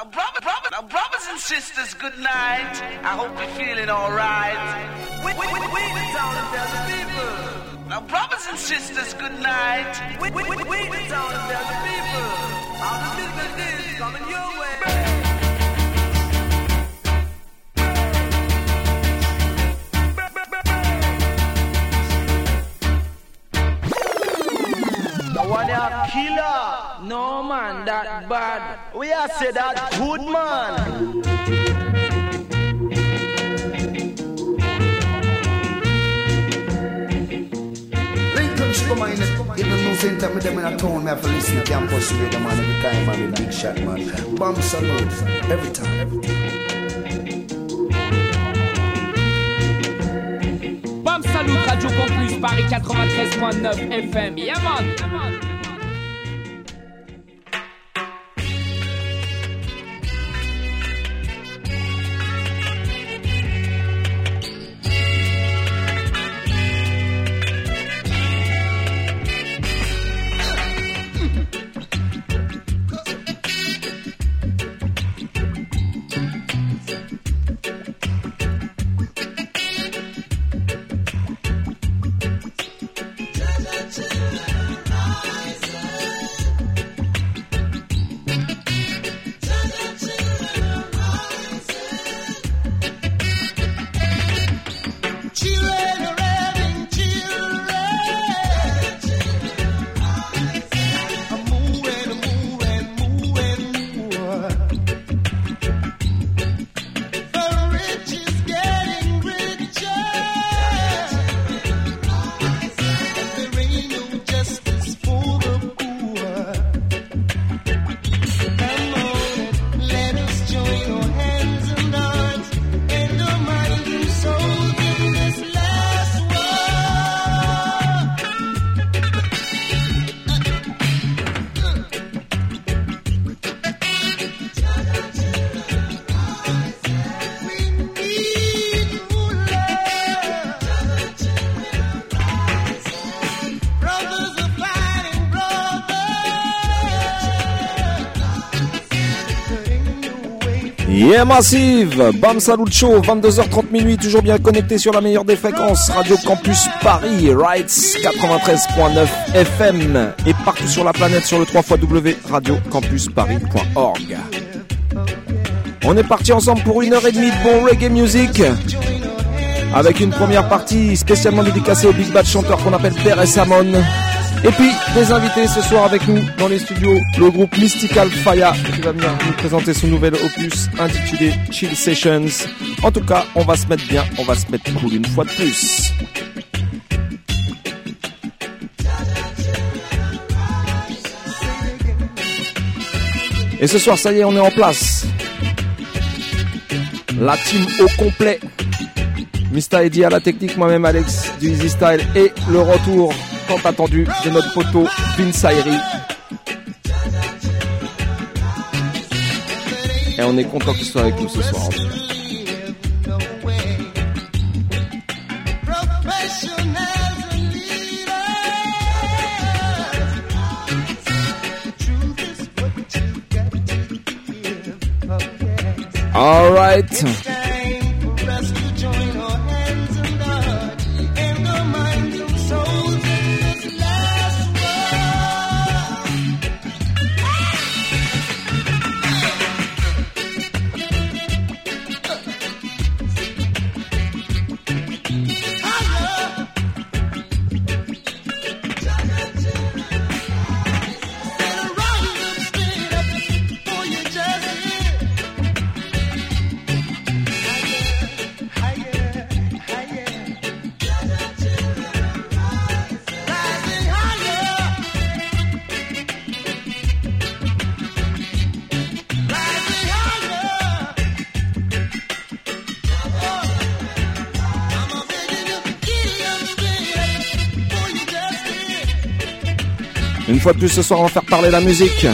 Now, brother, brother, now, brothers and sisters, good night. I hope you're feeling alright. We, we, we, we the town the people. Now, brothers and sisters, good night. We, we, we, we the town tell the people. How the business is coming one a killer. No man, that bad. We are say that good man. Lincoln sugar man, even no same time with them in a town, me have to listen to campus radio man every time, man, with big shot man. Bam Salute, every time. Bam Salut, Radio Campus, Paris 93.9 FM. Yeah Yeah Massive, Bam Salut Show, 22h30 minuit, toujours bien connecté sur la meilleure des fréquences, Radio Campus Paris, Rights 93.9 FM et partout sur la planète sur le 3 radiocampusparis.org. On est parti ensemble pour une heure et demie de bon reggae music avec une première partie spécialement dédicacée au Big Bad chanteur qu'on appelle Père Samon. Et puis des invités ce soir avec nous dans les studios, le groupe Mystical Fire qui va venir nous présenter son nouvel opus intitulé Chill Sessions. En tout cas, on va se mettre bien, on va se mettre cool une fois de plus. Et ce soir, ça y est, on est en place. La team au complet. Mista Eddy à la technique, moi-même Alex du Easy Style et le retour tant attendu de notre photo Vince Ayri. Et on est content qu'il soit avec nous ce soir. cas. Professionals plus ce soir, on va faire parler la musique.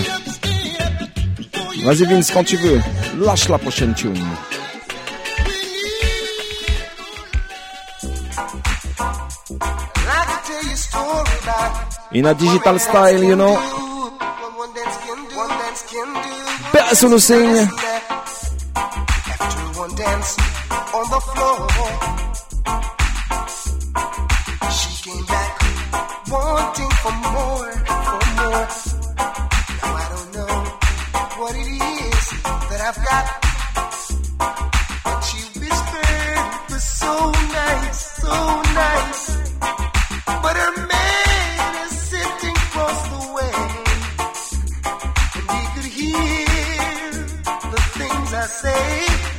Vas-y Vince, quand tu veux, lâche la prochaine tune. In a digital style, you know. Personne ne signe. I say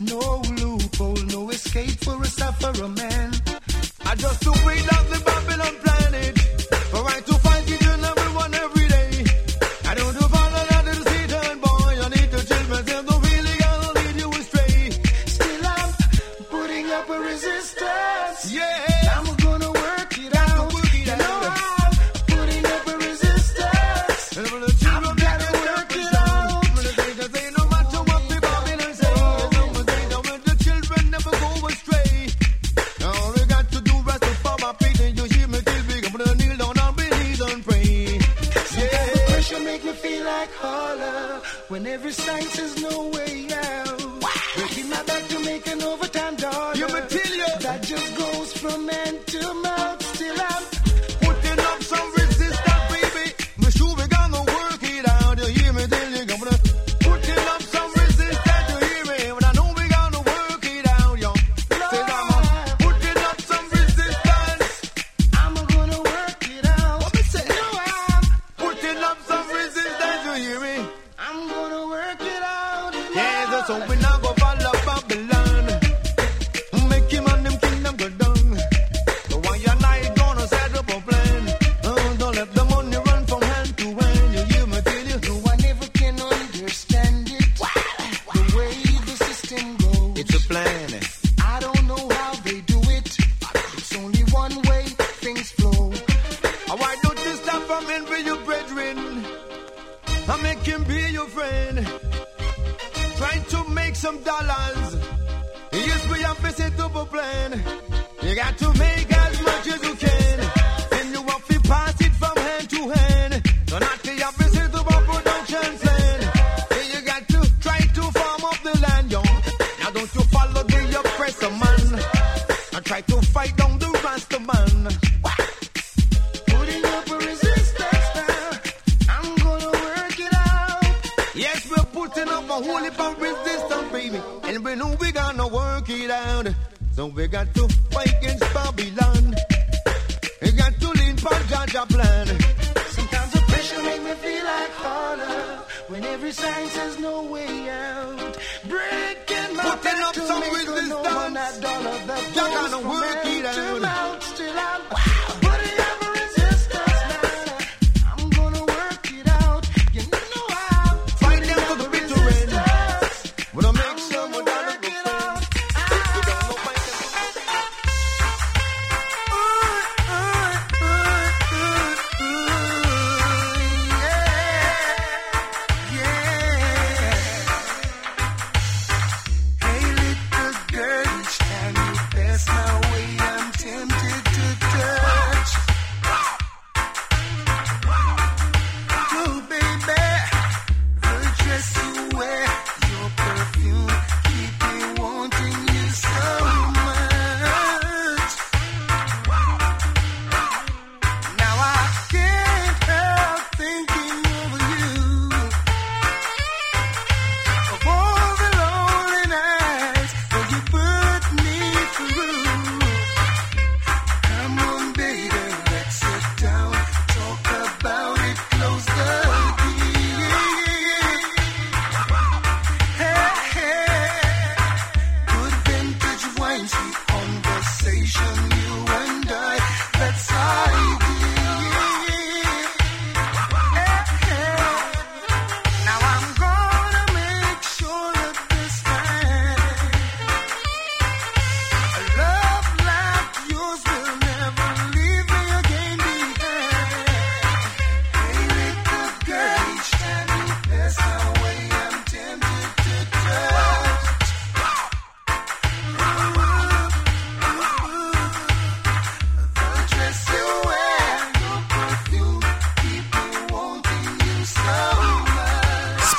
No loophole, no escape for a sufferer man. I just to read out the Babylon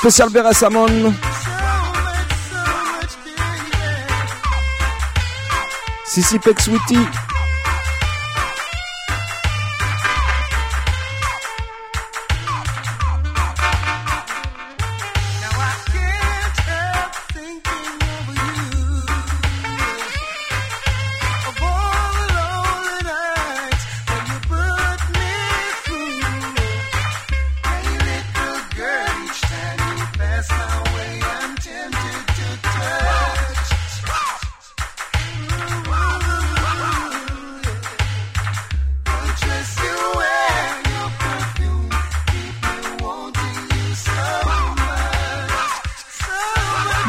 José Albera Samon, Cici Peck Sweetie.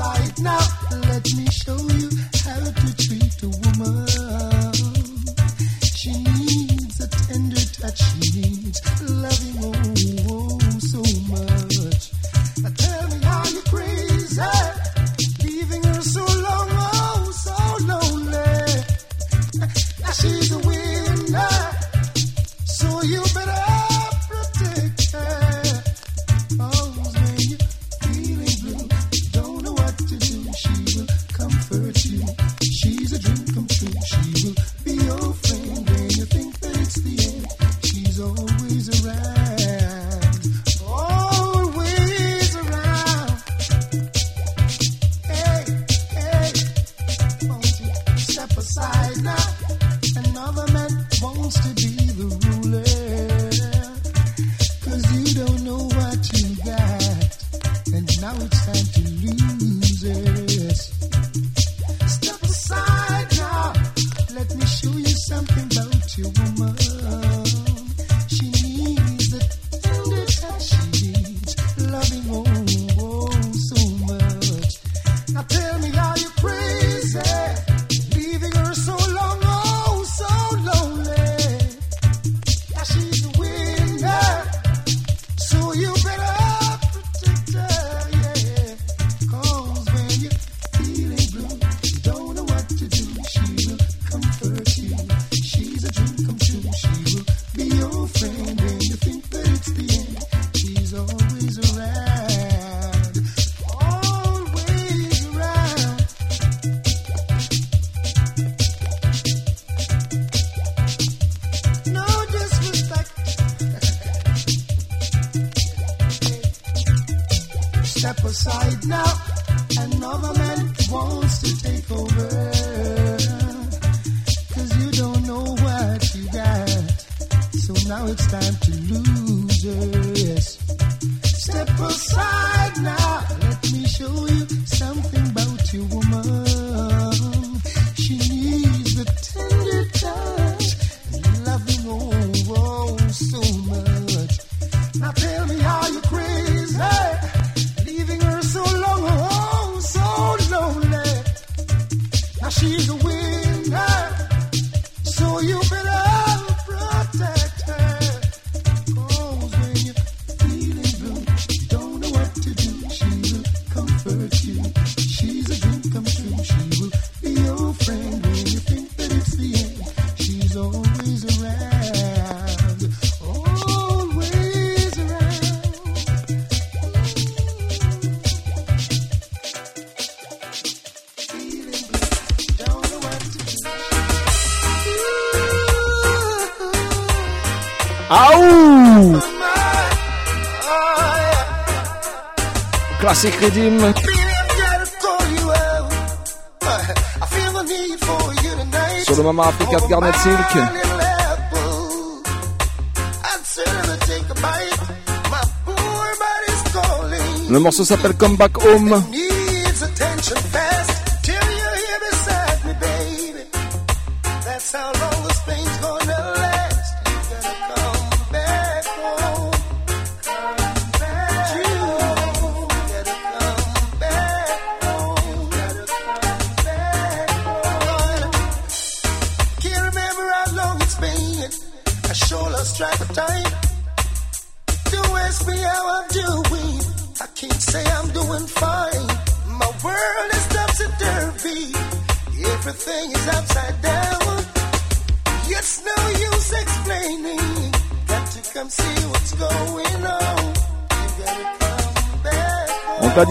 sight now. Let me Now tell me, are you crazy? Leaving her so long, oh, so lonely. Now she's away. Secret Dim. Sur le moment Africa de Garnet Silk. Le morceau s'appelle Come Back Home.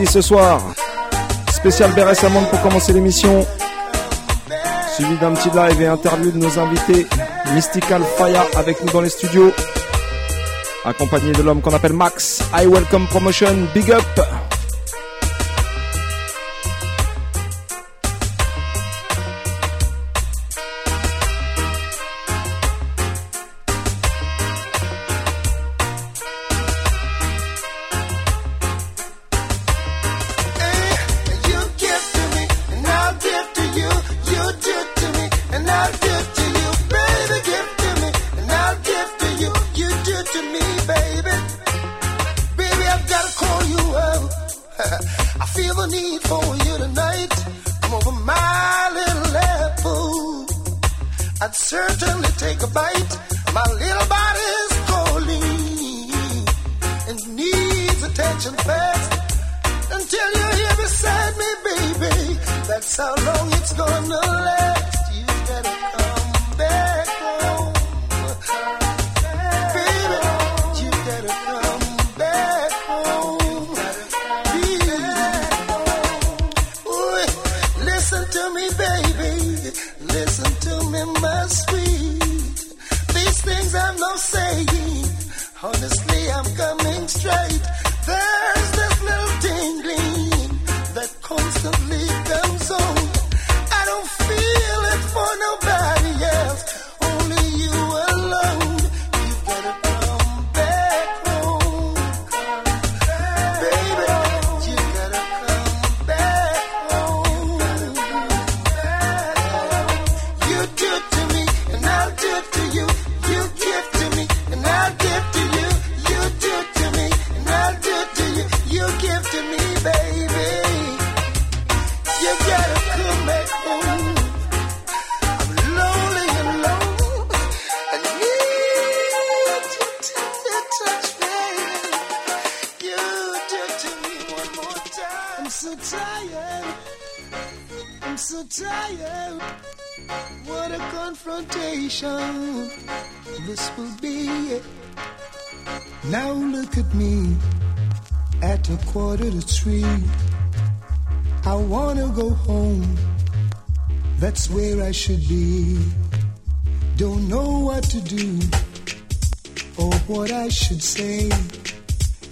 ce soir. Spécial BRS Amande pour commencer l'émission. Suivi d'un petit live et interview de nos invités. Mystical Faya avec nous dans les studios. Accompagné de l'homme qu'on appelle Max. I Welcome Promotion. Big up! attention fast until you're here beside me, baby. That's how long it's gonna last. You gotta come back home, baby. You gotta come back home, baby. Ooh, listen to me, baby. Listen to me, my sweet. These things I'm not saying. Honestly, I'm coming straight. To three. I wanna go home. That's where I should be. Don't know what to do or what I should say.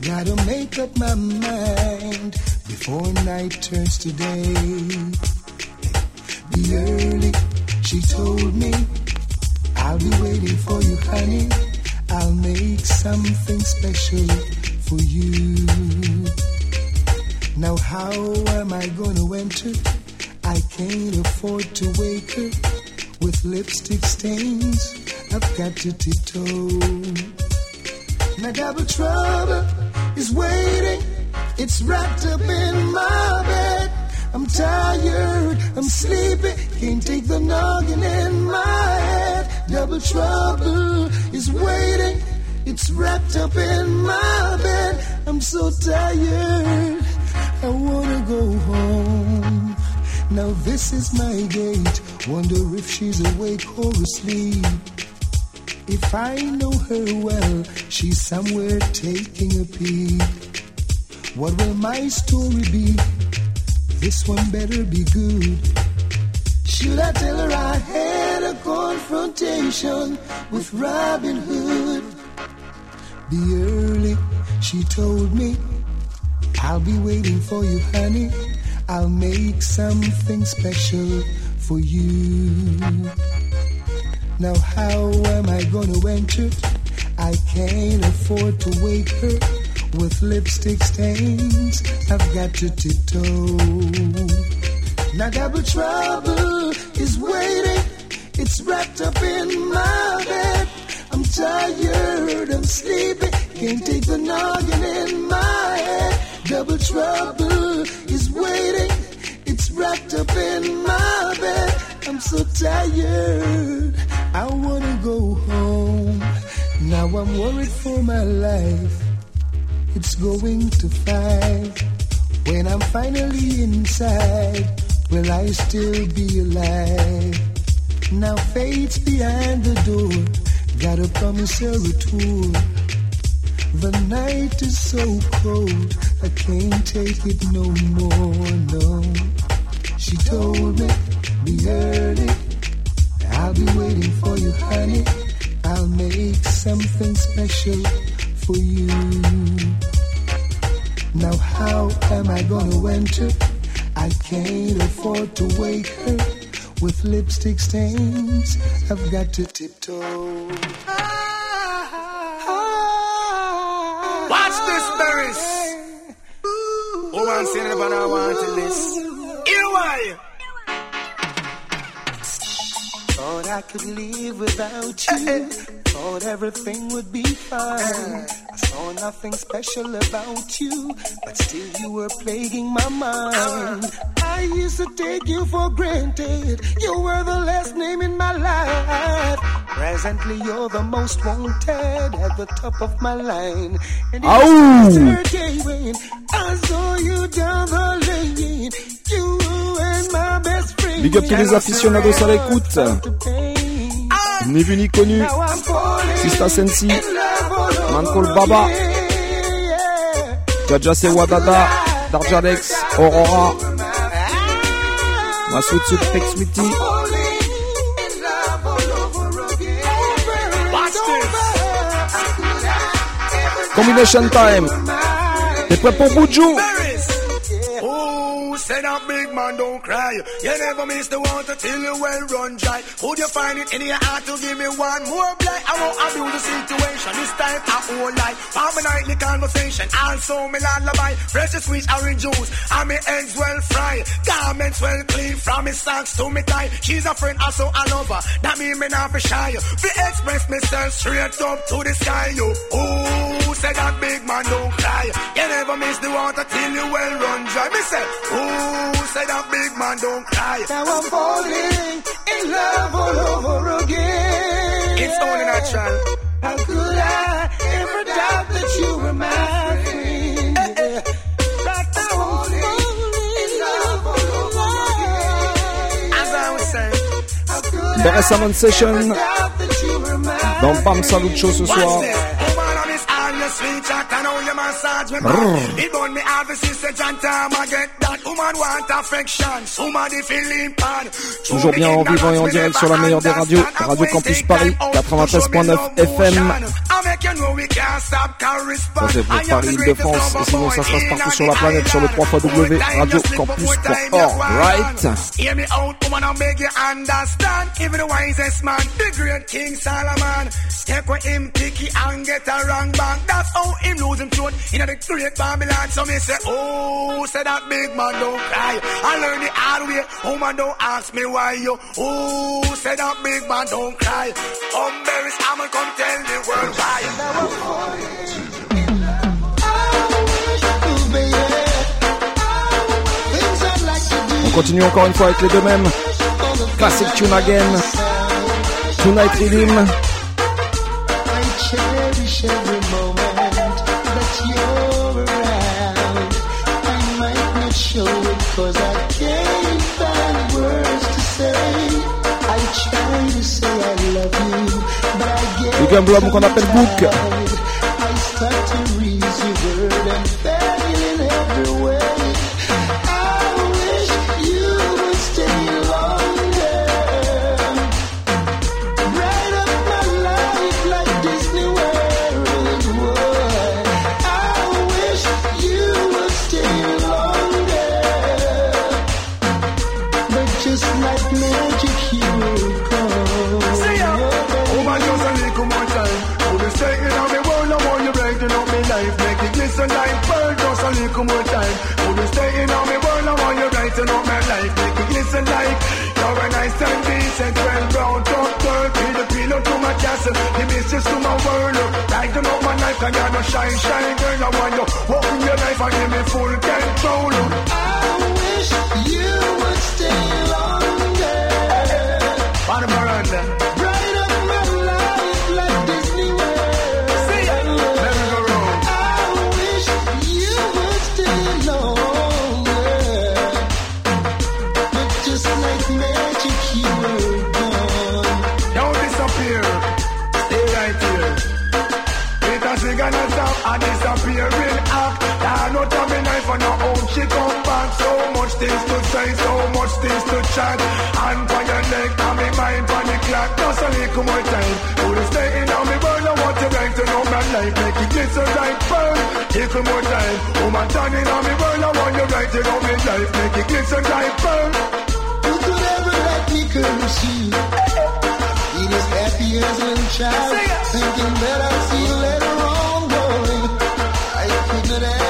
Gotta make up my mind before night turns to day. Be early, she told me. I'll be waiting for you, honey. I'll make something special for you. Now, how am I gonna enter? I can't afford to wake her with lipstick stains. I've got to tiptoe. Now, double trouble is waiting. It's wrapped up in my bed. I'm tired, I'm sleepy, can't take the noggin in my head. Double trouble is waiting. It's wrapped up in my bed. I'm so tired. I wanna go home. Now this is my gate. Wonder if she's awake or asleep. If I know her well, she's somewhere taking a peek. What will my story be? This one better be good. Should I tell her I had a confrontation with Robin Hood? Be early, she told me. I'll be waiting for you, honey. I'll make something special for you. Now, how am I gonna enter? I can't afford to wake her with lipstick stains. I've got to tiptoe. Now, double trouble is waiting. It's wrapped up in my bed. I'm tired, I'm sleepy. Can't take the noggin in my head. Double trouble is waiting. It's wrapped up in my bed. I'm so tired. I wanna go home. Now I'm worried for my life. It's going to five. When I'm finally inside, will I still be alive? Now fate's behind the door. Gotta promise her a tour. The night is so cold, I can't take it no more, no. She told me, be early. I'll be waiting for you, honey. I'll make something special for you. Now, how am I gonna enter? I can't afford to wake her with lipstick stains. I've got to tiptoe. Watch this, Beres. Woman saying about I want this. Here why? Thought I could live without you. Eh, eh. Thought everything would be fine. I saw nothing special about you, but still you were plaguing my mind. I used to take you for granted. You were the last name in my life. Presently, you're the most wanted at the top of my line. And it Ow! was yesterday when I saw you down the lane. You and my best friend. Big up tous les aficionados à l'écoute. ni vu ni connu. Sista Sensi, Man Baba, Jaja Sewadada, Darjalex, Aurora, Masutsut Tex Witty. Combination time. T'es prêt pour Boudjou? Say that big man don't cry. You never miss the water till you well run dry. Would you find it in your heart to give me one more blight? I won't abuse the situation. This time I won't lie. For my nightly conversation. Also me lullaby. Fresh sweet orange juice. And me eggs well fried. Garments well clean. From me socks to me tie. She's a friend, also a lover. That mean me not be shy. We express myself straight up to the sky. You. Oh, say that big man don't cry. You never miss the water till you well run dry. Me say, oh, say that big man don't cry. Now I'm falling in love all over again. It's only natural. How could I ever doubt that you were my friend? Eh, eh. Right now I'm falling in love all over again. As I was saying, How could Beres Hammond Session dans Bam Salut Show ce soir. Toujours bien en vivant et en direct sur la meilleure des radios, Radio Campus Paris, 93.9 FM. Ça c'est pour Paris de France, et sinon ça se passe partout sur la planète sur le 3 W radiocampus.org, right? That's how him lose him truth in the great Babylon. So me say, oh, say that big man don't cry. I learn the hard way. Woman, don't ask me why you. Oh, say that big man don't cry? Um, there is I'ma come tell the world why. On continue encore une fois avec les deux mêmes. Classic Tune Again. Tonight Rhythm. I cherish every Jogando a mão na pearl, just a little more time. The stake in on me world, I want you brighten up my life. Make it glisten like you're a nice and decent, well brown girl. Be the pillow to my castle, the mistress to my world. Brighten up my life, and you're no shine, shine girl. I want you walk in your life and give me full control. I much things to chat. And for your neck, and me mind for the clock. Just a little more time. Put it stay in on me burn. I want you right to know my life. Make it glisten like pearl. Little more time. Woman turning on me burn. I want you right to know my life. Make it glisten like pearl. Who could ever let me curse you? It is happy as a child, thinking that I'll see you later on, boy. I could not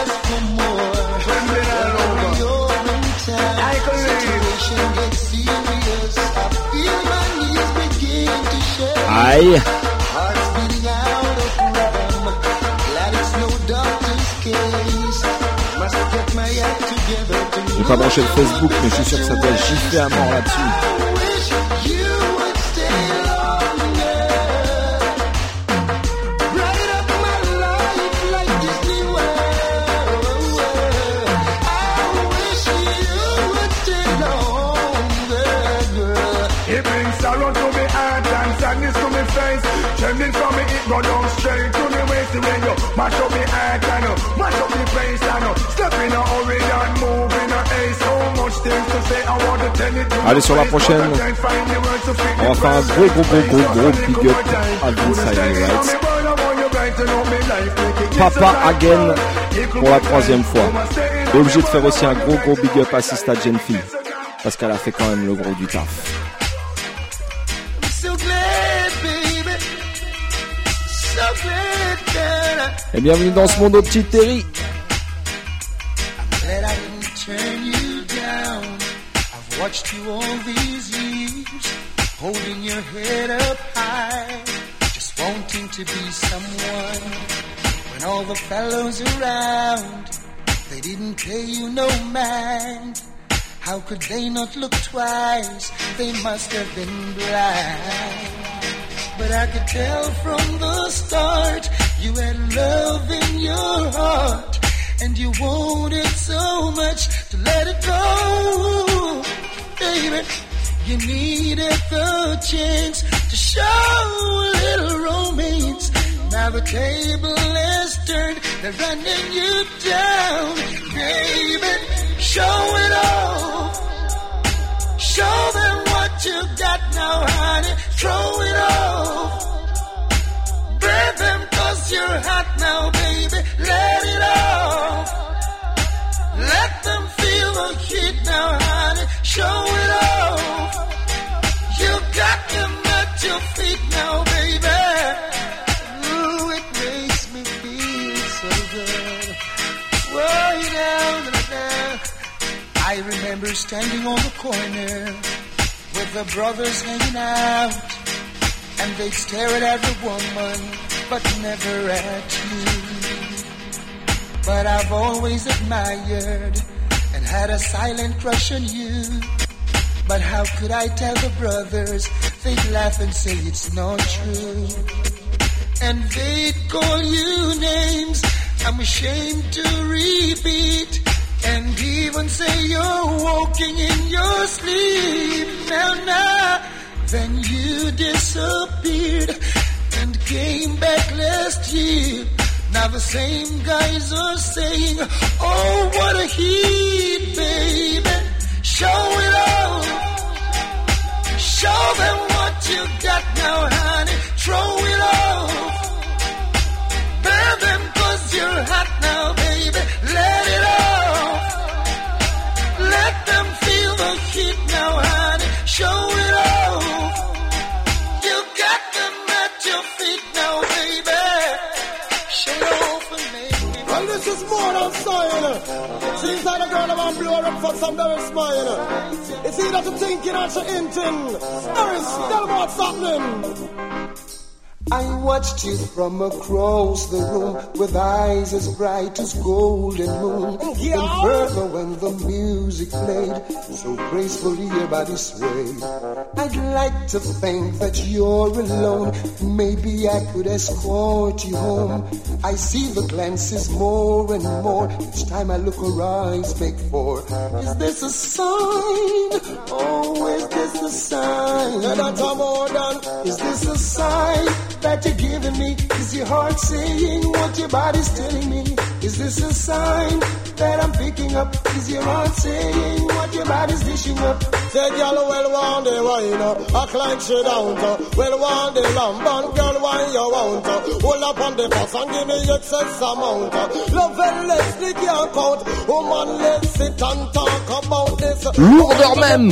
to J'ai pas branché le Facebook, mais je suis sûr que ça doit gifler à mort là-dessus. Go down straight to me waist. When you mash up me heart and you mash up me face and you step in a hurry and move in a haste. So much things to say, I want to tell it to Allez, sur la prochaine. On va faire un gros, gros, gros, gros, gros big up à Vince Rights. Papa again pour la troisième fois. Et obligé de faire aussi un gros, gros big up à Sista Genfi. Parce qu'elle a fait quand même le gros du taf. Et bienvenue dans ce monde au petit Terry. Watched you all these years, holding your head up high, just wanting to be someone. When all the fellows around, they didn't pay you no mind. How could they not look twice? They must have been blind. But I could tell from the start you had love in your heart and you wanted so much to let it go. Baby, You needed the chance to show a little romance. Now the table is turned, they're running you down, baby. Show it all. Show them what you got now, honey. Throw it off. Burn them cause you're hot now, baby. Let it off. Let them feel the heat now, honey. Show it off. You got them at your feet now, baby. Ooh, it makes me feel so good. Down, down, down. I remember standing on the corner with the brothers hanging out, and they'd stare at every woman, but never at you. But I've always admired and had a silent crush on you. But how could I tell the brothers? They'd laugh and say it's not true. And they'd call you names I'm ashamed to repeat. And even say you're walking in your sleep. Now, now, then you disappeared and came back last year. Now the same guys are saying, Oh, what a heat, baby. Show it off. Show them what you got now, honey. Throw it off. Burn them cause you're hot now, baby. Let it off. Let them feel the heat now, honey. Show it off. Is more than style. Seems like a girl I want blow her up for some very smile. It's either to thinking or to hinting. Harris, tell them what's happening. I watched you from across the room with eyes as bright as golden moon. Yeah. And further when the music played, so gracefully your body swayed. I'd like to think that you're alone. Maybe I could escort you home. I see the glances more and more. Each time I look, her eyes make four. Is this a sign? Oh, is this a sign? Yeah, that's a more than. Is this a sign that you're giving me? Is your heart saying what your body's telling me? Is this a sign that I'm picking up? Is your heart saying what your body's dishing up? Say, girl, well, one day, wine, uh, act like she don't, uh, well, one day, lamb, and girl, wine, you want, uh, hold up on the bus and give me excess amount, love and let's dig your count, woman, let's sit and talk about this. Lourdeur même.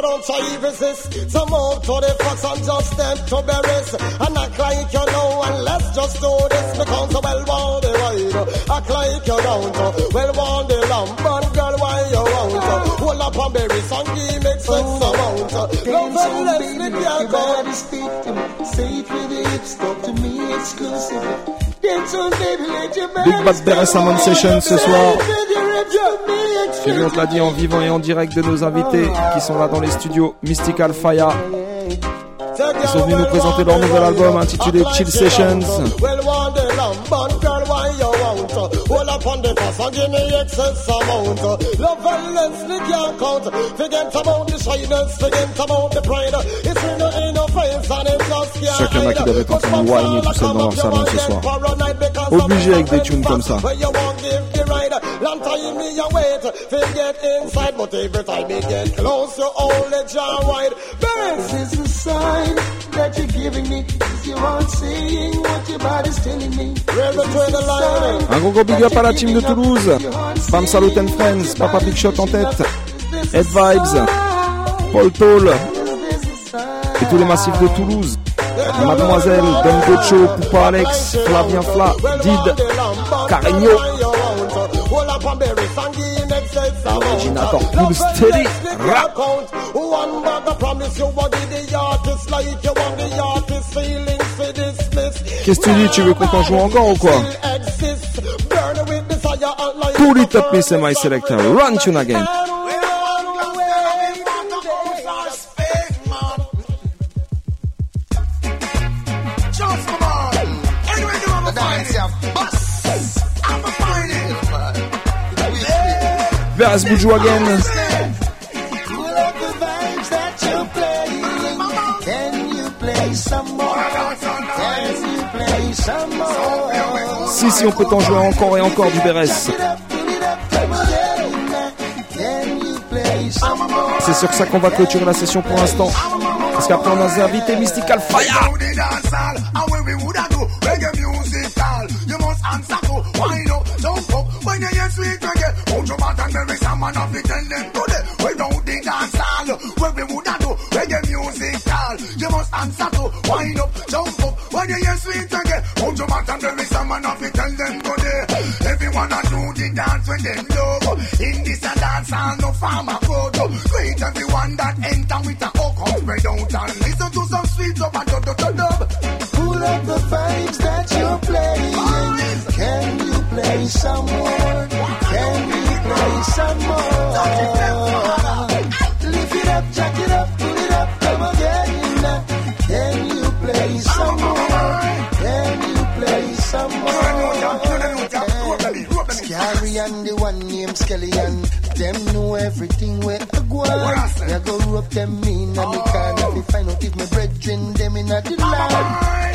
So don't try to resist. So move to the fox and just step to berries. And act like you know and let's just do this because well want the ride. Act like you don't. Well want the lamp and girl why you want. Hold up on berries and give me sex amount. Love and let's live your God. speak to me. Say it with your lips, talk to me exclusively. Big Bad Bear et Salmon Session ce soir. Puis on te l'a dit en vivant et en direct de nos invités qui sont là dans les studios Mystical Fire. Ils sont venus nous présenter leur nouvel album intitulé Chill Sessions. Hold up on the pass and give me excess amount. Love violence, they can't count. Forget about the shyness, forget about the pride. It's in the innocence and it just can't Sûr qu'il y en a qui whiner tout seul dans leur salon ce soir. Obligé avec des tunes comme ça. You ride. Long time me you wait, forget inside, but every time you get close, you only jaw wide. Birds This is a sign that you're giving me. Is your heart saying what your body's telling me? Un gros gros big up à la team de Toulouse. Bam Salut and Friends, Papa Big Shot en tête. Head Vibes, Paul Toll et tous les massifs de Toulouse. Mademoiselle, Don Gocho, Poupa Alex, Flavien Fla, Did, Carigno. Hold up on berries and give excess Originator Cool Steady Rap. One bag I promise you did the artist like you want the artist feeling for dismiss. Qu'est-ce que tu dis Tu veux qu'on t'en joue encore ou quoi Exist, burn with desire and light. Pull it up, say my selector. Run tune again. Some more? Si, si, on peut t'en jouer encore et encore du Beres. C'est sur ça qu'on va clôturer la session pour l'instant. Parce qu'après, on a des invités Mystical Fire. When we woulda do reggae music hall, you must answer to wind up, jump up. When you hear sweet reggae, put your back and bury some man of it, tell them today. Without the dance hall, when we woulda do reggae music hall, you must answer to wind up, jump up. When you hear sweet reggae, put your back and bury some man of it, tell them today. Everyone a do the dance when them love. In this a dance hall, no farmer go to. Greet everyone that enter with a hook up, spread out and listen to some sweet dub and dub dub dub dub. Pull up the vibes that you're playing. Can you play some everything where I go. I go rope them in and me can't me find out if my brethren them in a the line.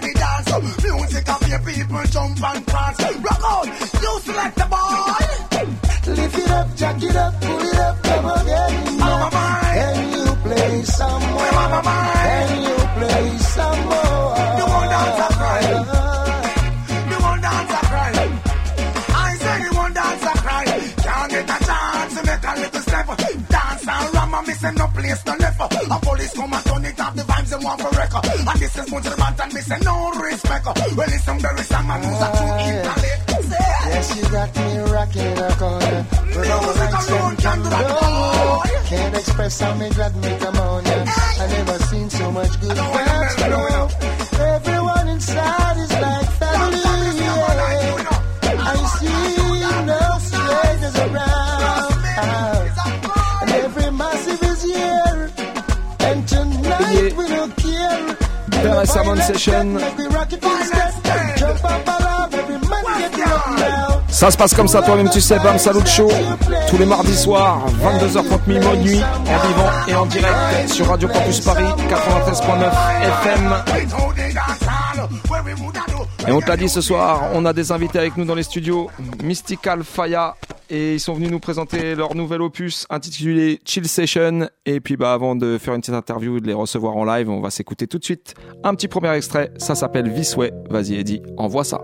The dance. Music of your people jump and them want for record. And this is much bad and missing no respect. Well, listen, very some man who's a true intellect. Yes, you got me rocking in a corner. But all Music nights alone them can can do that. Can't express how me glad me come on ya. I never seen so much good up now. Ça se passe comme ça, toi-même tu sais, Bam Salut Show, tous les mardis soirs, 22h30 minuit, nuit, en vivant et en direct sur Radio Campus Paris, 93.9 FM. Et on te l'a dit ce soir, on a des invités avec nous dans les studios, Mystical Faya, et ils sont venus nous présenter leur nouvel opus intitulé Chill Session. Et puis bah avant de faire une petite interview, de les recevoir en live, on va s'écouter tout de suite un petit premier extrait, ça s'appelle Visway. Vas-y Eddie, envoie ça.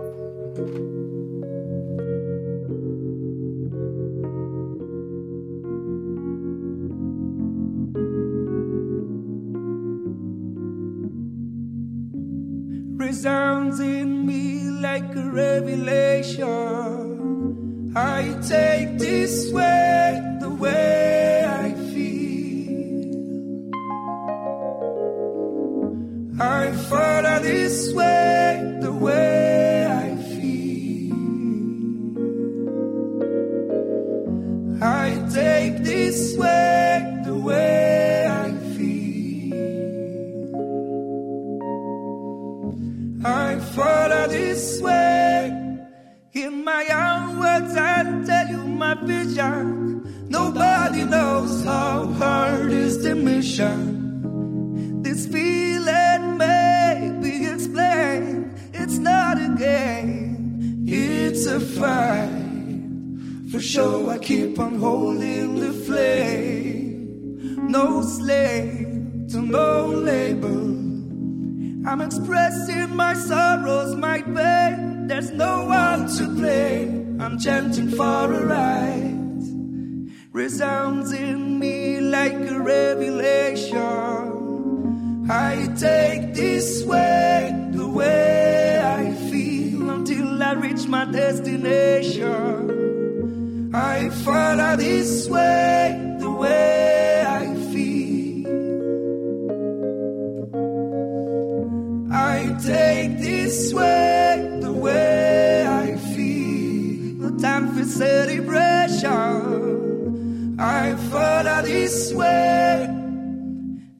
resounds in me like a revelation. I take this way the way I feel. I follow this way the way I feel. I take this way the way I feel. I follow this way. In my own words, tell you my vision. Nobody knows how hard is the mission. This feeling may be explained. It's not a game, it's a fight. For sure, I keep on holding the flame. No slave to no label. I'm expressing my sorrows, my pain. There's no one to blame. I'm chanting for a right. Resounds in me like a revelation. I take this way, the way I feel, until I reach my destination. I follow this way, the way I feel. I take this way, time for celebration. I follow this way.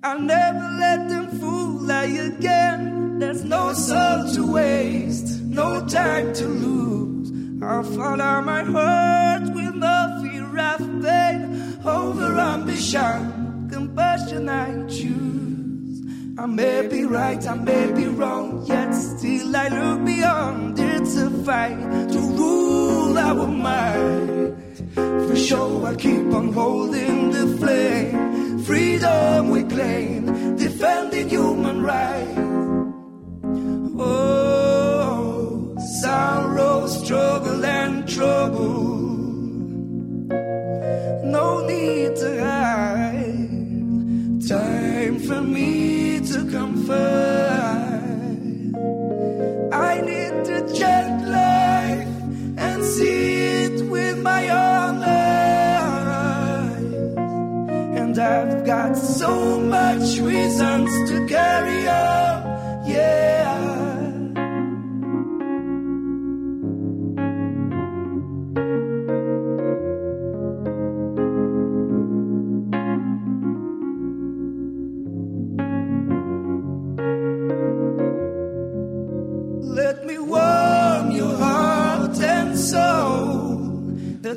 I'll never let them fool I again. There's no soul to waste, no time to lose. I'll follow my heart with no fear of pain. Over ambition, compassion I choose. I may be right, I may be wrong, yet still I look beyond. It's a fight to rule our mind. For sure, I keep on holding the flame. Freedom we claim, defending human rights. Oh, sorrow, struggle, and trouble. No need to hide. Time for me got so much reasons to carry on. Yeah.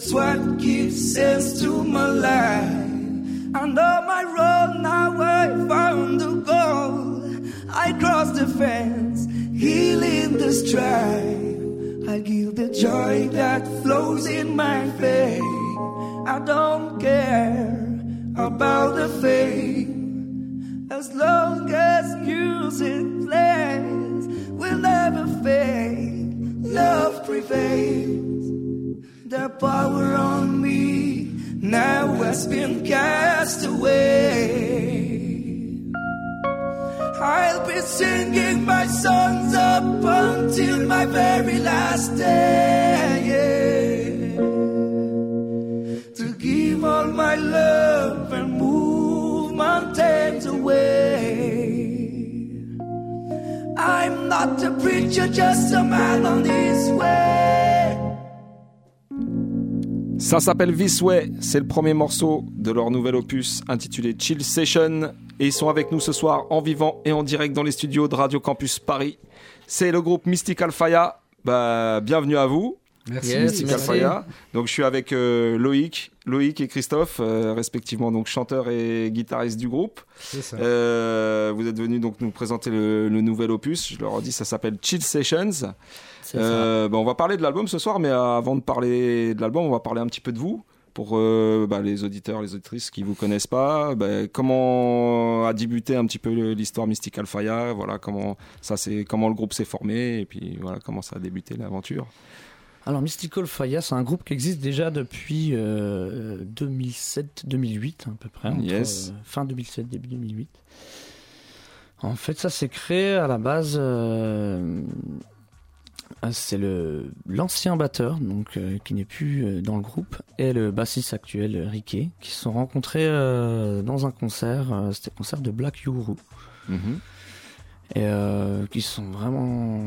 That's what gives sense to my life. And on my road now I found the goal. I cross the fence, healing the strife. I give the joy that flows in my vein. I don't care about the fame. As long as music plays, we'll never fade. Love prevails. The power on me now has been cast away. I'll be singing my songs up until my very last day. To give all my love and move mountains away. I'm not a preacher, just a man on his way. Ça s'appelle This Way, c'est le premier morceau de leur nouvel opus intitulé Chill Session et ils sont avec nous ce soir en vivant et en direct dans les studios de Radio Campus Paris. C'est le groupe Mystical Fire. Bah, bienvenue à vous. Merci. Mystical merci. Donc je suis avec euh, Loïc, Loïc et Christophe, euh, respectivement donc chanteur et guitariste du groupe. C'est ça. Euh, vous êtes venus donc nous présenter le, le nouvel opus. Je leur ai dit ça s'appelle Chill Sessions. C'est bah, on va parler de l'album ce soir, mais avant de parler de l'album, on va parler un petit peu de vous. Pour euh, bah, les auditeurs, les auditrices qui vous connaissent pas, bah, comment a débuté un petit peu l'histoire Mystical Fire, voilà comment ça c'est comment le groupe s'est formé et puis voilà comment ça a débuté l'aventure. Alors Mystical Fire, c'est un groupe qui existe déjà depuis euh, 2007-2008 à peu près, entre, Yes. euh, fin 2007 début 2008. En fait, ça s'est créé à la base. euh, c'est le l'ancien batteur, donc euh, qui n'est plus euh, dans le groupe, et le bassiste actuel euh, Riquet, qui se sont rencontrés euh, dans un concert. euh, C'était le concert de Black Uhuru. et euh, qui sont vraiment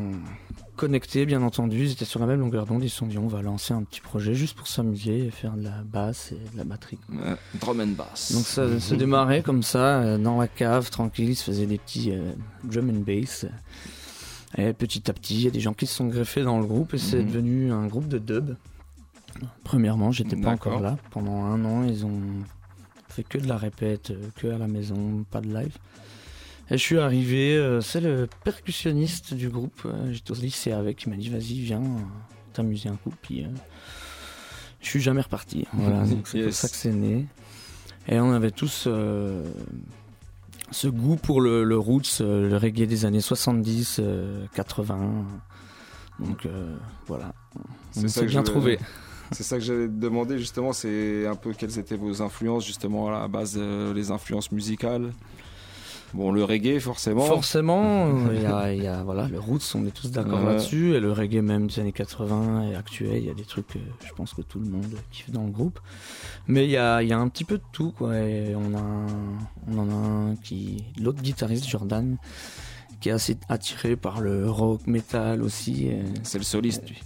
connectés, bien entendu. Ils étaient sur la même longueur d'onde. Ils se sont dit, on va lancer un petit projet juste pour s'amuser et faire de la basse et de la batterie. Euh, drum and bass. Donc ça se démarrait comme ça, euh, dans la cave, tranquille. Ils se faisaient des petits euh, drum and bass. Et petit à petit, il y a des gens qui se sont greffés dans le groupe et c'est Mhm. devenu un groupe de dub. Premièrement, j'étais pas encore là. Pendant un an, ils ont fait que de la répète, euh, que à la maison, pas de live. Et je suis arrivé, euh, c'est le percussionniste du groupe. euh, J'étais au lycée avec, il m'a dit vas-y, viens euh, t'amuser un coup. Puis euh, je suis jamais reparti. Voilà, donc c'est pour ça que c'est né. Et on avait tous euh, ce goût pour le, le roots, le reggae des années 70, euh, 80. Donc voilà, on C'est ça s'est que bien trouvé. C'est ça que j'allais te demander justement, c'est un peu quelles étaient vos influences justement à la base, euh, les influences musicales? Bon, le reggae forcément. Forcément, euh, il y a, il y a- voilà, le roots, on est tous d'accord Ouais. là-dessus, et le reggae même des années 80 et actuel, il y a des trucs que je pense que tout le monde kiffe dans le groupe. Mais il y a, il y a un petit peu de tout, quoi. Et on, a on en a un qui, l'autre guitariste, Jordan, qui est assez attiré par le rock, metal aussi. C'est le soliste, lui.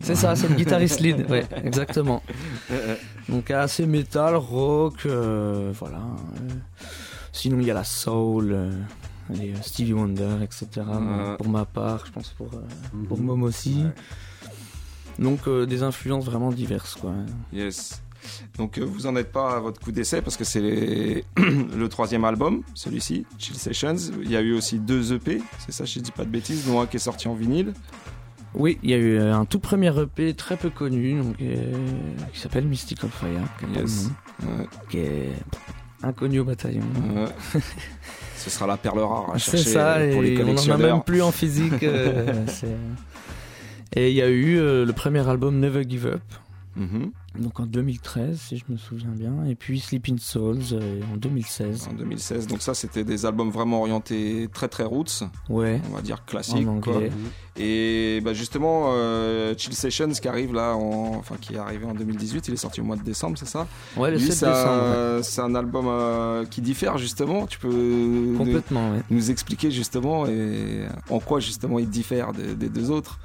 C'est ça, c'est le guitariste lead, ouais, exactement. Donc assez metal, rock, euh, voilà. euh. Sinon il y a la soul, euh, les euh, Stevie Wonder, etc. Pour ma part, je pense pour, euh, pour Mom aussi. Donc euh, des influences vraiment diverses, quoi. Yes. Donc euh, vous en êtes pas à votre coup d'essai parce que c'est les- le troisième album, celui-ci, Chill Sessions. Il y a eu aussi deux EP, c'est ça, je dis pas de bêtises, dont un qui est sorti en vinyle. Oui, il y a eu euh, un tout premier EP très peu connu, donc, euh, qui s'appelle Mystical Fire, qui, a pas de Yes. qui est inconnu au bataillon. Ouais. Ce sera la perle rare à C'est chercher ça, pour les et on en a même plus en physique. euh, et il y a eu euh, le premier album Never Give Up, Mhm. Donc en 2013, si je me souviens bien, et puis Sleeping Souls euh, en 2016. En 2016. Donc ça, c'était des albums vraiment orientés très très roots, Ouais, on va dire classiques. en quoi. anglais. Et bah justement, euh, Chill Sessions qui arrive là, en... enfin qui est arrivé en 2018, il est sorti au mois de décembre, c'est ça? Ouais, le Lui, 7 c'est décembre. ouais. c'est un album euh, qui diffère justement. Tu peux nous, Complètement, ouais. nous expliquer justement et en quoi justement il diffère des, des deux autres?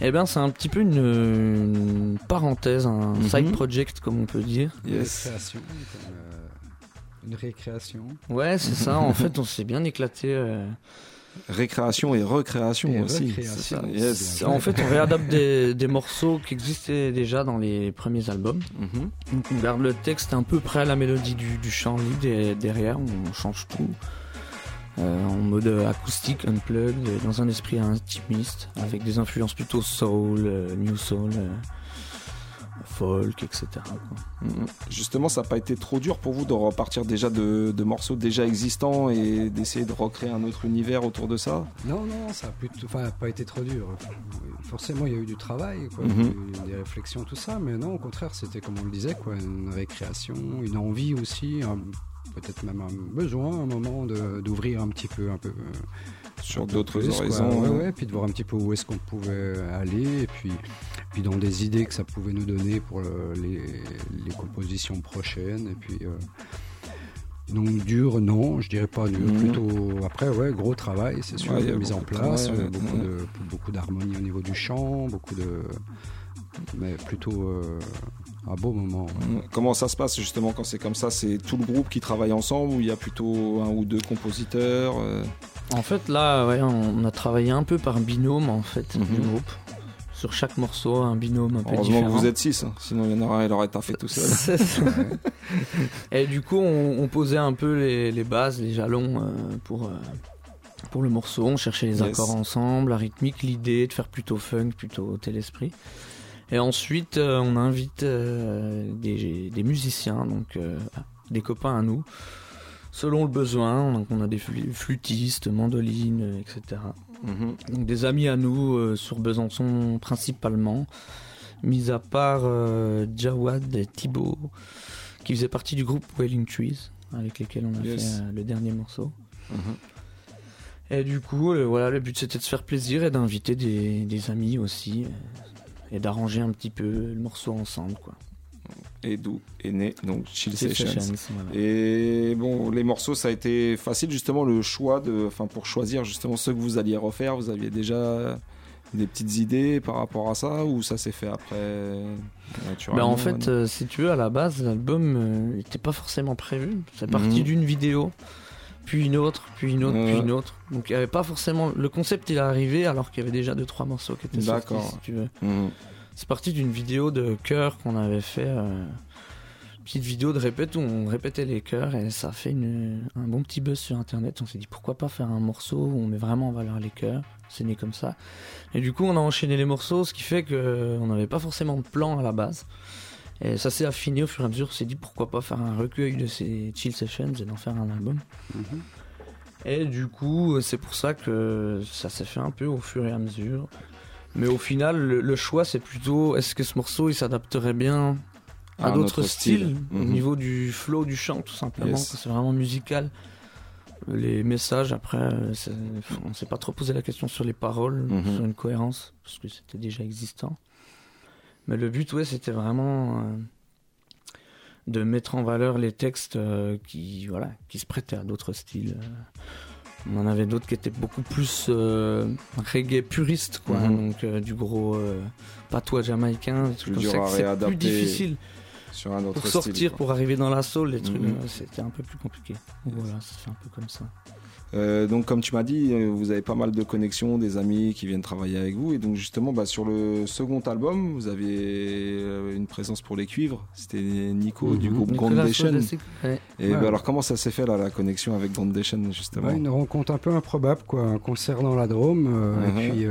Eh bien, c'est un petit peu une, une parenthèse, un Mhm. side project, comme on peut dire. Yes. Récréation, euh, une récréation. Ouais, c'est ça. En fait, on s'est bien éclaté. euh, Récréation et recréation Et aussi. recréation, Yes. En fait, on réadapte des, des morceaux qui existaient déjà dans les premiers albums. Donc on garde le texte un peu près à la mélodie du, du chant lead et derrière on change tout euh, en mode acoustique, unplugged, et dans un esprit intimiste avec des influences plutôt soul, euh, new soul, euh, folk, etc. quoi. Mhm. Justement, ça n'a pas été trop dur pour vous de repartir déjà de, de morceaux déjà existants et d'essayer de recréer un autre univers autour de ça? Non, non, ça a plutôt, enfin, pas été trop dur. Forcément, il y a eu du travail, quoi, Mhm. eu des réflexions, tout ça, mais non, au contraire, c'était comme on le disait, quoi, une récréation, une envie aussi, un- peut-être même un besoin, un moment d'ouvrir un petit peu, un peu euh, sur d'autres horizons. Ouais, ouais. ouais, puis de voir un petit peu où est-ce qu'on pouvait aller, et puis, puis dans des idées que ça pouvait nous donner pour le- les, les compositions prochaines, et puis. euh, donc dur, non, je dirais pas dur, Mhm. plutôt après, ouais, gros travail, c'est sûr, Ouais, mise en place, travail, euh, beaucoup de beaucoup d'harmonie au niveau du chant, beaucoup de, mais plutôt euh, un beau moment. ouais. Mhm. Comment ça se passe justement quand c'est comme ça? C'est tout le groupe qui travaille ensemble ou il y a plutôt un ou deux compositeurs euh, En fait là, ouais, on a travaillé un peu par binôme en fait Mhm. du groupe. Sur chaque morceau, un binôme un peu Heureusement différent. que vous êtes six, hein. sinon il y en aurait, il aurait taffé tout seul. C'est ça. Et du coup, on, on posait un peu les, les bases, les jalons euh, pour, euh, pour le morceau. On cherchait les Yes. accords ensemble, la rythmique, l'idée de faire plutôt funk, plutôt tel esprit. Et ensuite, euh, on invite euh, des, des musiciens, donc euh, des copains à nous, selon le besoin. Donc, on a des flûtistes, mandolines, etc. Mhm. Donc des amis à nous euh, sur Besançon principalement, mis à part euh, Jawad et Thibaut, qui faisaient partie du groupe Wailing Trees, avec lesquels on a Yes. fait euh, le dernier morceau. Mhm. Et du coup, voilà, le but c'était de se faire plaisir et d'inviter des, des amis aussi, et d'arranger un petit peu le morceau ensemble. Quoi. Et d'où est né donc Chill Sessions. Sessions, voilà. Et bon, les morceaux, ça a été facile justement le choix de, enfin pour choisir justement ceux que vous alliez refaire. Vous aviez déjà des petites idées par rapport à ça ou ça s'est fait après Ben, naturellement en fait, euh, si tu veux, à la base, l'album n'était pas forcément prévu. C'est parti Mhm. d'une vidéo, puis une autre, puis une autre, Ouais. puis une autre. Donc il y avait pas forcément. Le concept il est arrivé alors qu'il y avait déjà deux trois morceaux qui étaient sortis, si tu veux. Mhm. C'est parti d'une vidéo de chœur qu'on avait fait. euh, Petite vidéo de répète où on répétait les chœurs et ça a fait une, un bon petit buzz sur internet. On s'est dit pourquoi pas faire un morceau où on met vraiment en valeur les chœurs? C'est né comme ça. Et du coup, on a enchaîné les morceaux, ce qui fait qu'on n'avait pas forcément de plan à la base. Et ça s'est affiné au fur et à mesure. On s'est dit pourquoi pas faire un recueil de ces chill sessions et d'en faire un album. Mhm. Et du coup, c'est pour ça que ça s'est fait un peu au fur et à mesure. Mais au final, le, le choix, c'est plutôt est-ce que ce morceau il s'adapterait bien à À d'autres autre style. styles, au Mhm. niveau du flow du chant, tout simplement. Yes. C'est vraiment musical. Les messages, après, on s'est pas trop posé la question sur les paroles, Mhm. sur une cohérence, parce que c'était déjà existant. Mais le but, ouais, c'était vraiment euh, de mettre en valeur les textes euh, qui, voilà, qui se prêtaient à d'autres styles. euh. On en avait d'autres qui étaient beaucoup plus euh, reggae puristes, quoi. Mhm. Donc euh, du gros euh, patois jamaïcain, Plus comme ça, c'est plus difficile sur un autre pour sortir, pour arriver dans la soul, les trucs, Mhm. c'était un peu plus compliqué. Voilà, c'est un peu comme ça. Euh, donc comme tu m'as dit, euh, vous avez pas mal de connexions, des amis qui viennent travailler avec vous. Et donc justement, bah, sur le second album, vous avez euh, une présence pour les cuivres. C'était Nico du Mhm. groupe Nicolas ouais. Et Ouais. bah, alors comment ça s'est fait là, la connexion avec Groundation justement Ouais, une rencontre un peu improbable, quoi. Un concert dans la Drôme, euh, Mhm. et puis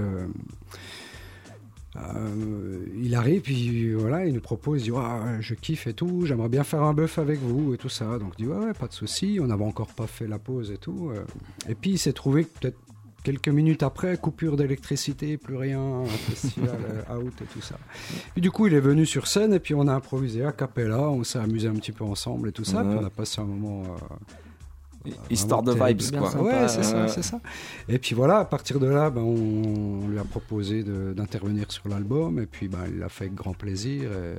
euh, il arrive, puis voilà, il nous propose, il dit Ah, je kiffe et tout, j'aimerais bien faire un bœuf avec vous et tout ça. Donc, je dis ouais, ouais, pas de souci. On n'avait encore pas fait la pause et tout. euh. Et puis il s'est trouvé que peut-être quelques minutes après, coupure d'électricité, plus rien, un festival euh, out et tout ça. Puis du coup, il est venu sur scène et puis on a improvisé à cappella, on s'est amusé un petit peu ensemble et tout ça. Puis on a passé un moment. euh, Histoire de vibes quoi. Ouais, c'est ça, c'est ça. Et puis voilà, à partir de là, ben, on, on lui a proposé d'intervenir sur l'album, et puis ben, il l'a fait avec grand plaisir. et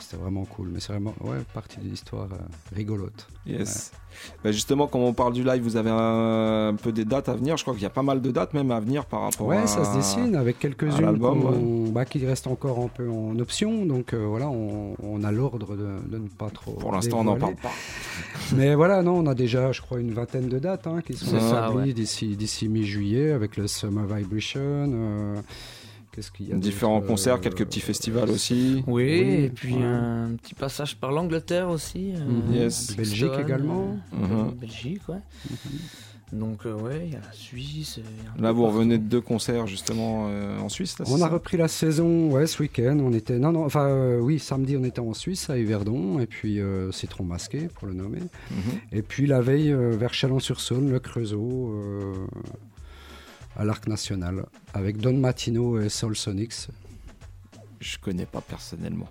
C'était vraiment cool, mais c'est vraiment ouais, partie d'une histoire euh, rigolote. Yes. Bah, justement, quand on parle du live, vous avez un, un peu des dates à venir. Je crois qu'il y a pas mal de dates même à venir par rapport Ouais, à... ça se dessine avec quelques-unes bah, qui restent encore un peu en option, donc euh, voilà, on, on a l'ordre de, de ne pas trop. Pour l'instant, on n'en parle pas. Mais voilà, non, on a déjà, je crois, une vingtaine de dates hein, qui sont établies ouais. d'ici, d'ici mi-juillet avec le Summer Vibration. euh, Qu'est-ce qu'il y a Différents concerts, euh, quelques petits festivals aussi. Oui, Oui, et puis ouais. un petit passage par l'Angleterre aussi. euh, Mhm. Yes. Brixton, Belgique également. euh, Mhm. Belgique, ouais. Donc, euh, ouais, il y a la Suisse. y a Là, vous partout. revenez de deux concerts justement euh, en Suisse. Là, On a repris la saison ouais, ce week-end. On était non non enfin euh, oui samedi on était en Suisse à Yverdon et puis euh, Citron Masqué pour le nommer. Et puis la veille euh, vers Chalon-sur-Saône, le Creusot euh, à l'Arc National avec Don Matino et Soul Sonics Je connais pas personnellement.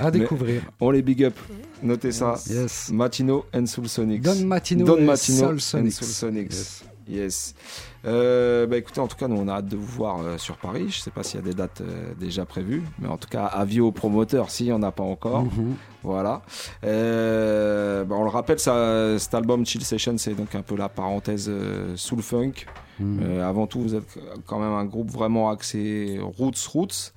à découvrir. On les big up. Notez ça. Yes. Matino and Soul Sonics. Don Matino Don et Matino Soul and Sonics. Soul Sonics. Yes. Yes. Euh, bah écoutez, en tout cas, nous on a hâte de vous voir euh, sur Paris. Je sais pas s'il y a des dates euh, déjà prévues, mais en tout cas, avis aux promoteurs s'il n'y en a pas encore. Mhm. Voilà. Bah, on le rappelle, ça, cet album Chill Session, c'est donc un peu la parenthèse soul funk. Mhm. Avant tout, vous êtes quand même un groupe vraiment axé roots, roots.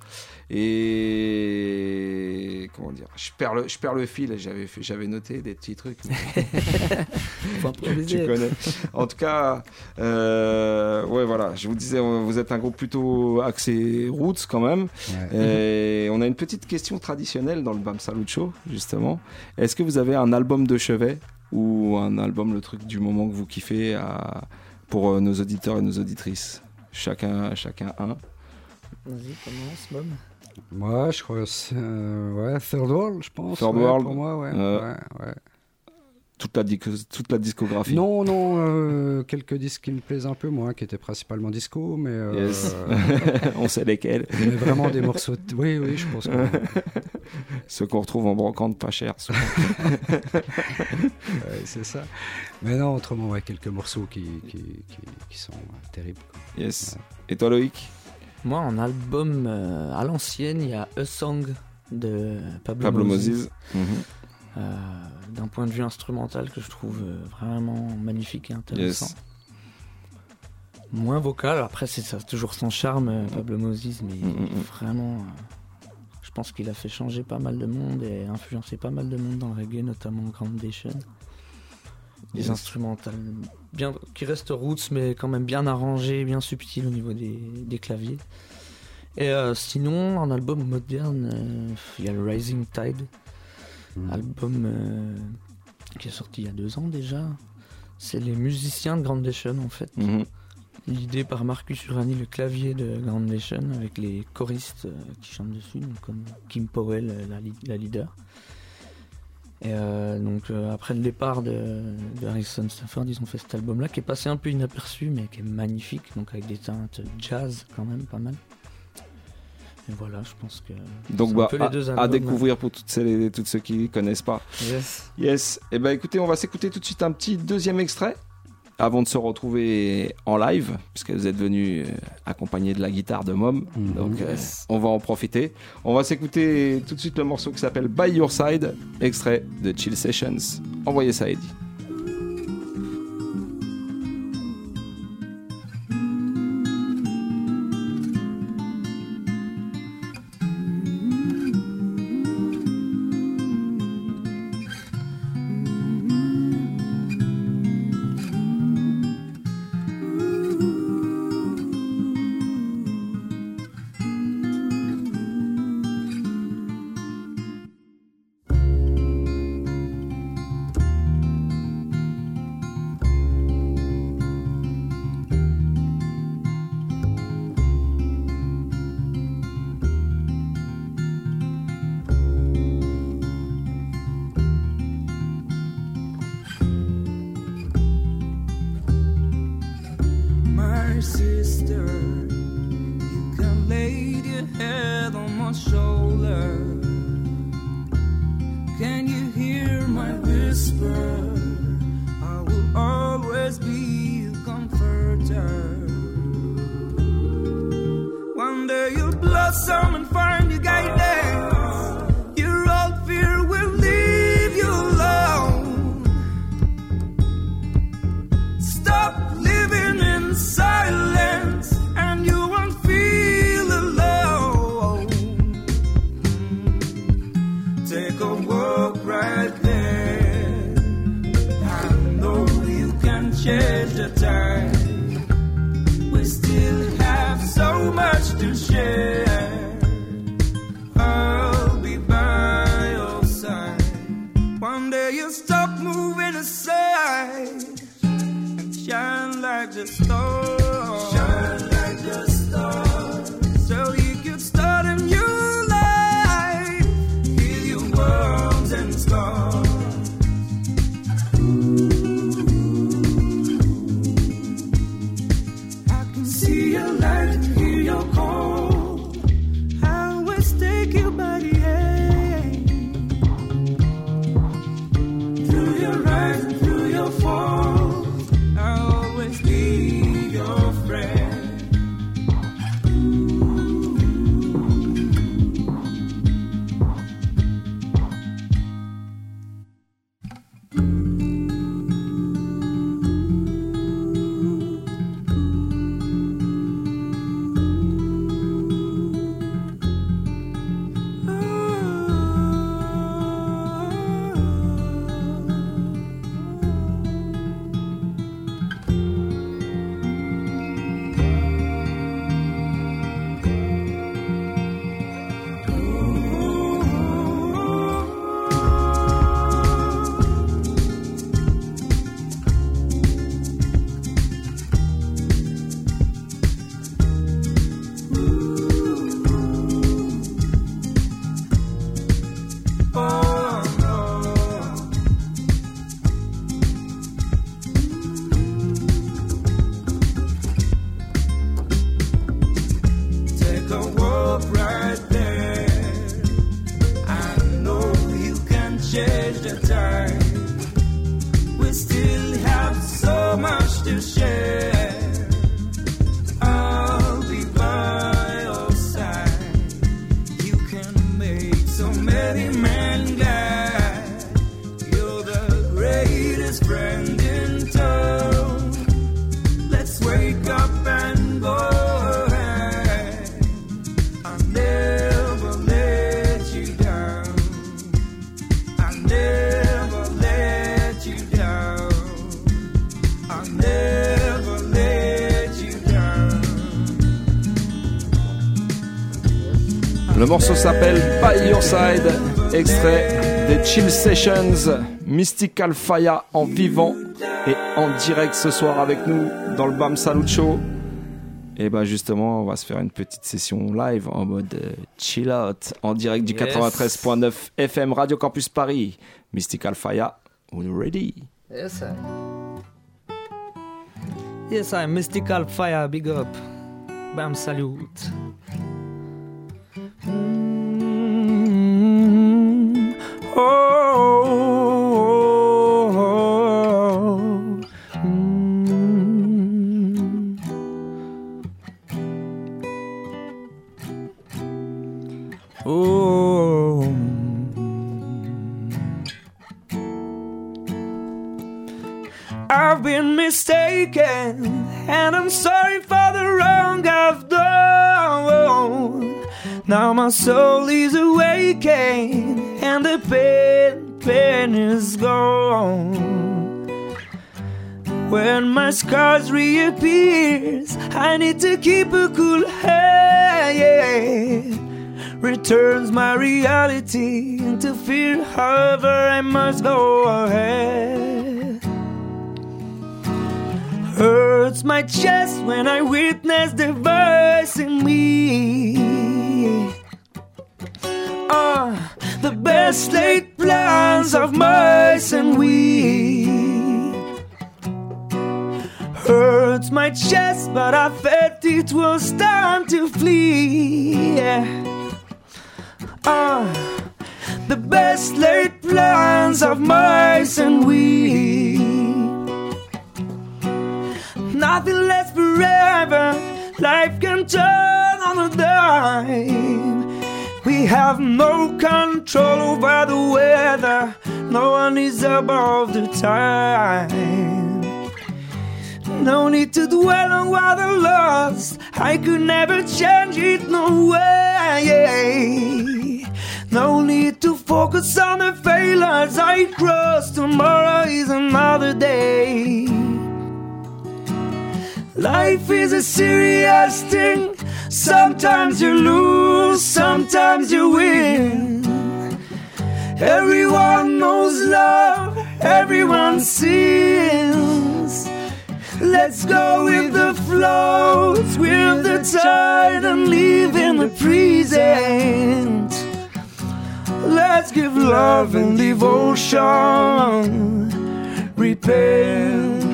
Et comment dire, je perds le, je perds le fil. J'avais, fait- j'avais noté des petits trucs. Faut tu improviser. connais. En tout cas, euh, ouais, voilà. Je vous disais, vous êtes un groupe plutôt axé roots quand même. Ouais. Et on a une petite question traditionnelle dans le Bam Salut Show, justement. Est-ce que vous avez un album de chevet ou un album, le truc du moment que vous kiffez à- pour euh, nos auditeurs et nos auditrices? Chacun, chacun un. Vas-y, commence, Bob. Moi, je crois que c'est euh, ouais, Third World, je pense. Third ouais, World. Pour moi, ouais. Euh, ouais, ouais. Toute la, toute la discographie. Non, non, euh, quelques disques qui me plaisent un peu moins, qui étaient principalement disco, mais, euh, Yes. on sait lesquels. mais vraiment des morceaux. de- Oui, oui, je pense que. Ceux qu'on retrouve en brocante pas cher. souvent. C'est ça. Mais non, autrement, ouais, quelques morceaux qui, qui, qui, qui sont terribles. quoi. Yes. Et toi, Loïc? Moi, en album euh, à l'ancienne, il y a A Song de Pablo, Pablo Moses. Moses. Mhm. Euh, D'un point de vue instrumental que je trouve euh, vraiment magnifique et intéressant. Yes. Moins vocal, après c'est ça, toujours son charme, Pablo Moses, mais Mm, mm, mm. vraiment, euh, je pense qu'il a fait changer pas mal de monde et influencé pas mal de monde dans le reggae, notamment Groundation. Des Yes. instrumentales bien, qui restent roots, mais quand même bien arrangés, bien subtils au niveau des, des claviers. Et euh, sinon, en album moderne, euh, il y a le Rising Tide, Mhm. album euh, qui est sorti il y a deux ans déjà. C'est les musiciens de Groundation en fait Mhm. l'idée par Marcus Urani, le clavier de Groundation, avec les choristes qui chantent dessus, donc comme Kim Powell, la, la leader. Et euh, donc euh, après le départ de, de Harrison Stafford, ils ont fait cet album-là qui est passé un peu inaperçu, mais qui est magnifique, donc avec des teintes jazz quand même, pas mal. Et voilà, je pense que Donc c'est un bah, peu les à, deux à albums, découvrir pour toutes celles et toutes ceux qui connaissent pas. Yes. Yes. Et ben écoutez, on va s'écouter tout de suite un petit deuxième extrait avant de se retrouver en live, puisque vous êtes venu euh, accompagné de la guitare de Mom. Mhm. Donc euh, on va en profiter. On va s'écouter tout de suite le morceau qui s'appelle By Your Side, extrait de Chill Sessions. Envoyez ça, Eddie. Le morceau s'appelle By Your Side, extrait des Chill Sessions, Mystical Fire en vivant est en direct ce soir avec nous dans le BAM Salut Show. Et bah justement, on va se faire une petite session live en mode euh, chill out en direct du Yes. 93.9 FM Radio Campus Paris. Mystical Fire, on you ready? Yes, I. Yes, I. Mystical Fire, big up. Bam, salute. Mm, my soul is awakened, and the pain, pain is gone. When my scars reappears, I need to keep a cool head. Returns my reality into fear, however I must go ahead. Hurts my chest when I witness the voice in me. The best laid plans of mice and we. Hurts my chest, but I felt it was time to flee. Ah, the best laid plans of mice and we. Nothing lasts forever. Life can turn on a dime. We have no control over the weather. No one is above the time. No need to dwell on what I lost. I could never change it, no way. No need to focus on the failures I crossed. Tomorrow is another day. Life is a serious thing. Sometimes you lose, sometimes you win. Everyone knows love, everyone sins. Let's go with the flows, with the tide, and live in the present. Let's give love and devotion. Repent.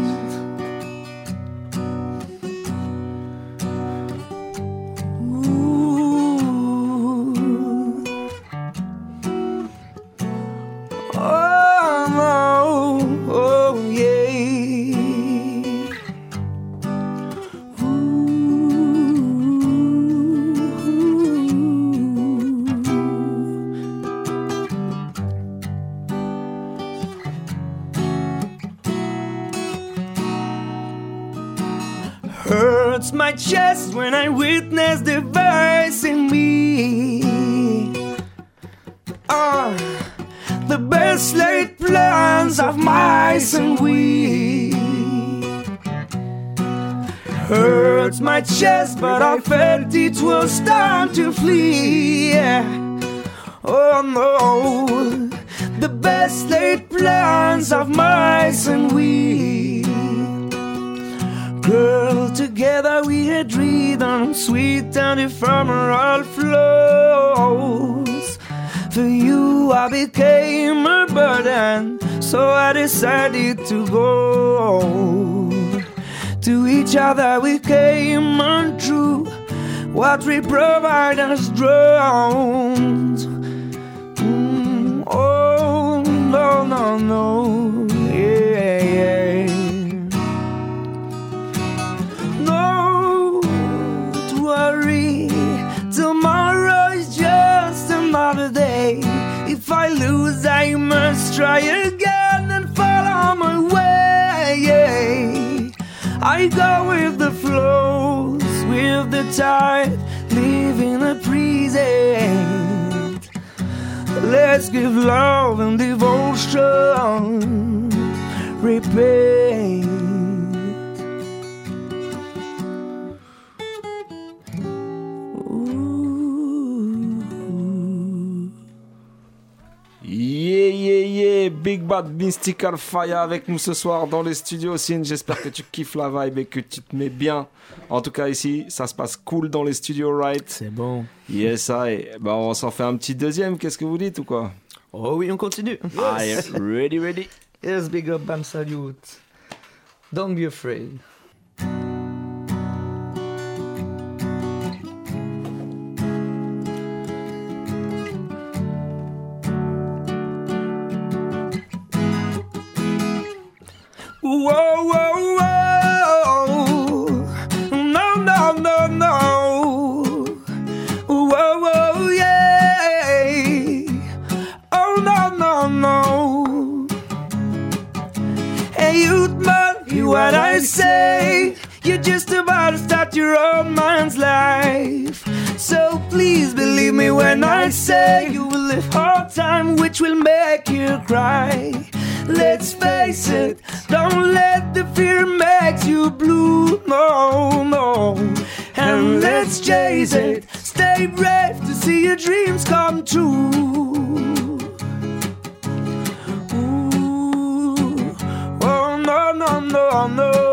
My chest when I witness the voice in me. Ah, the best laid plans of mice and we. Hurts my chest, but I felt it was time to flee. Oh no, the best laid plans of mice and we. Together we had rhythm, sweet and ephemeral flows. For you, I became a burden, so I decided to go. To each other we came untrue. What we provide us drowned. Mm, oh, no, no, no. Day. If I lose, I must try again and follow my way. I go with the flows, with the tide, living the present. Let's give love and devotion. Repent. Big Bad Mystical Fire avec nous ce soir dans les studios. Sin, j'espère que tu kiffes la vibe et que tu te mets bien. En tout cas, ici, ça se passe cool dans les studios, right? C'est bon. Yes, I. Bah, on s'en fait un petit deuxième. Qu'est-ce que vous dites ou quoi? Oh oui, on continue. Ready, ready. Yes, big up, bam, salute. Don't be afraid. Whoa, whoa, whoa. No, no, no, no. Whoa, whoa, yeah. Oh, no, no, no. Hey, youth man, hear what I say. You're just about to start your own man's life. So please believe me when I say you will live hard time, which will make you cry. Let's face it, let's chase it, stay brave to see your dreams come true. Ooh, oh no no no no.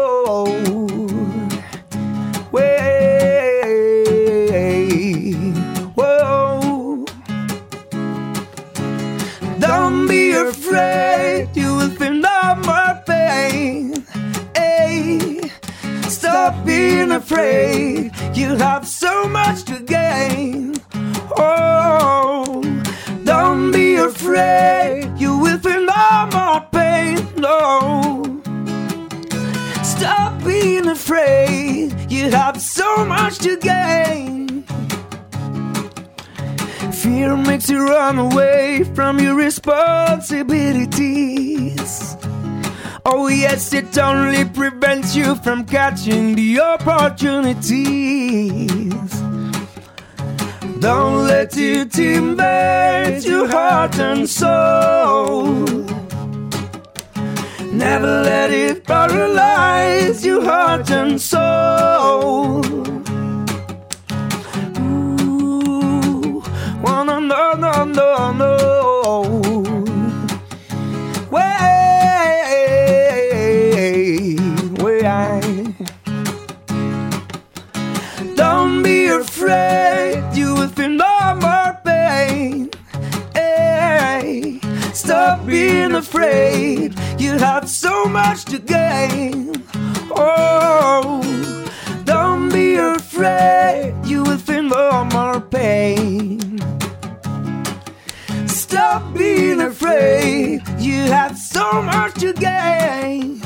You run away from your responsibilities. Oh, yes, it only prevents you from catching the opportunities. Don't let it invade your heart and soul. Never let it paralyze your heart and soul. No, no, no, no. Don't be afraid, you will feel no more pain. Hey, stop being afraid, you have so much to gain. Oh, don't be afraid, you will feel no more pain. Stop being afraid, you have so much to gain.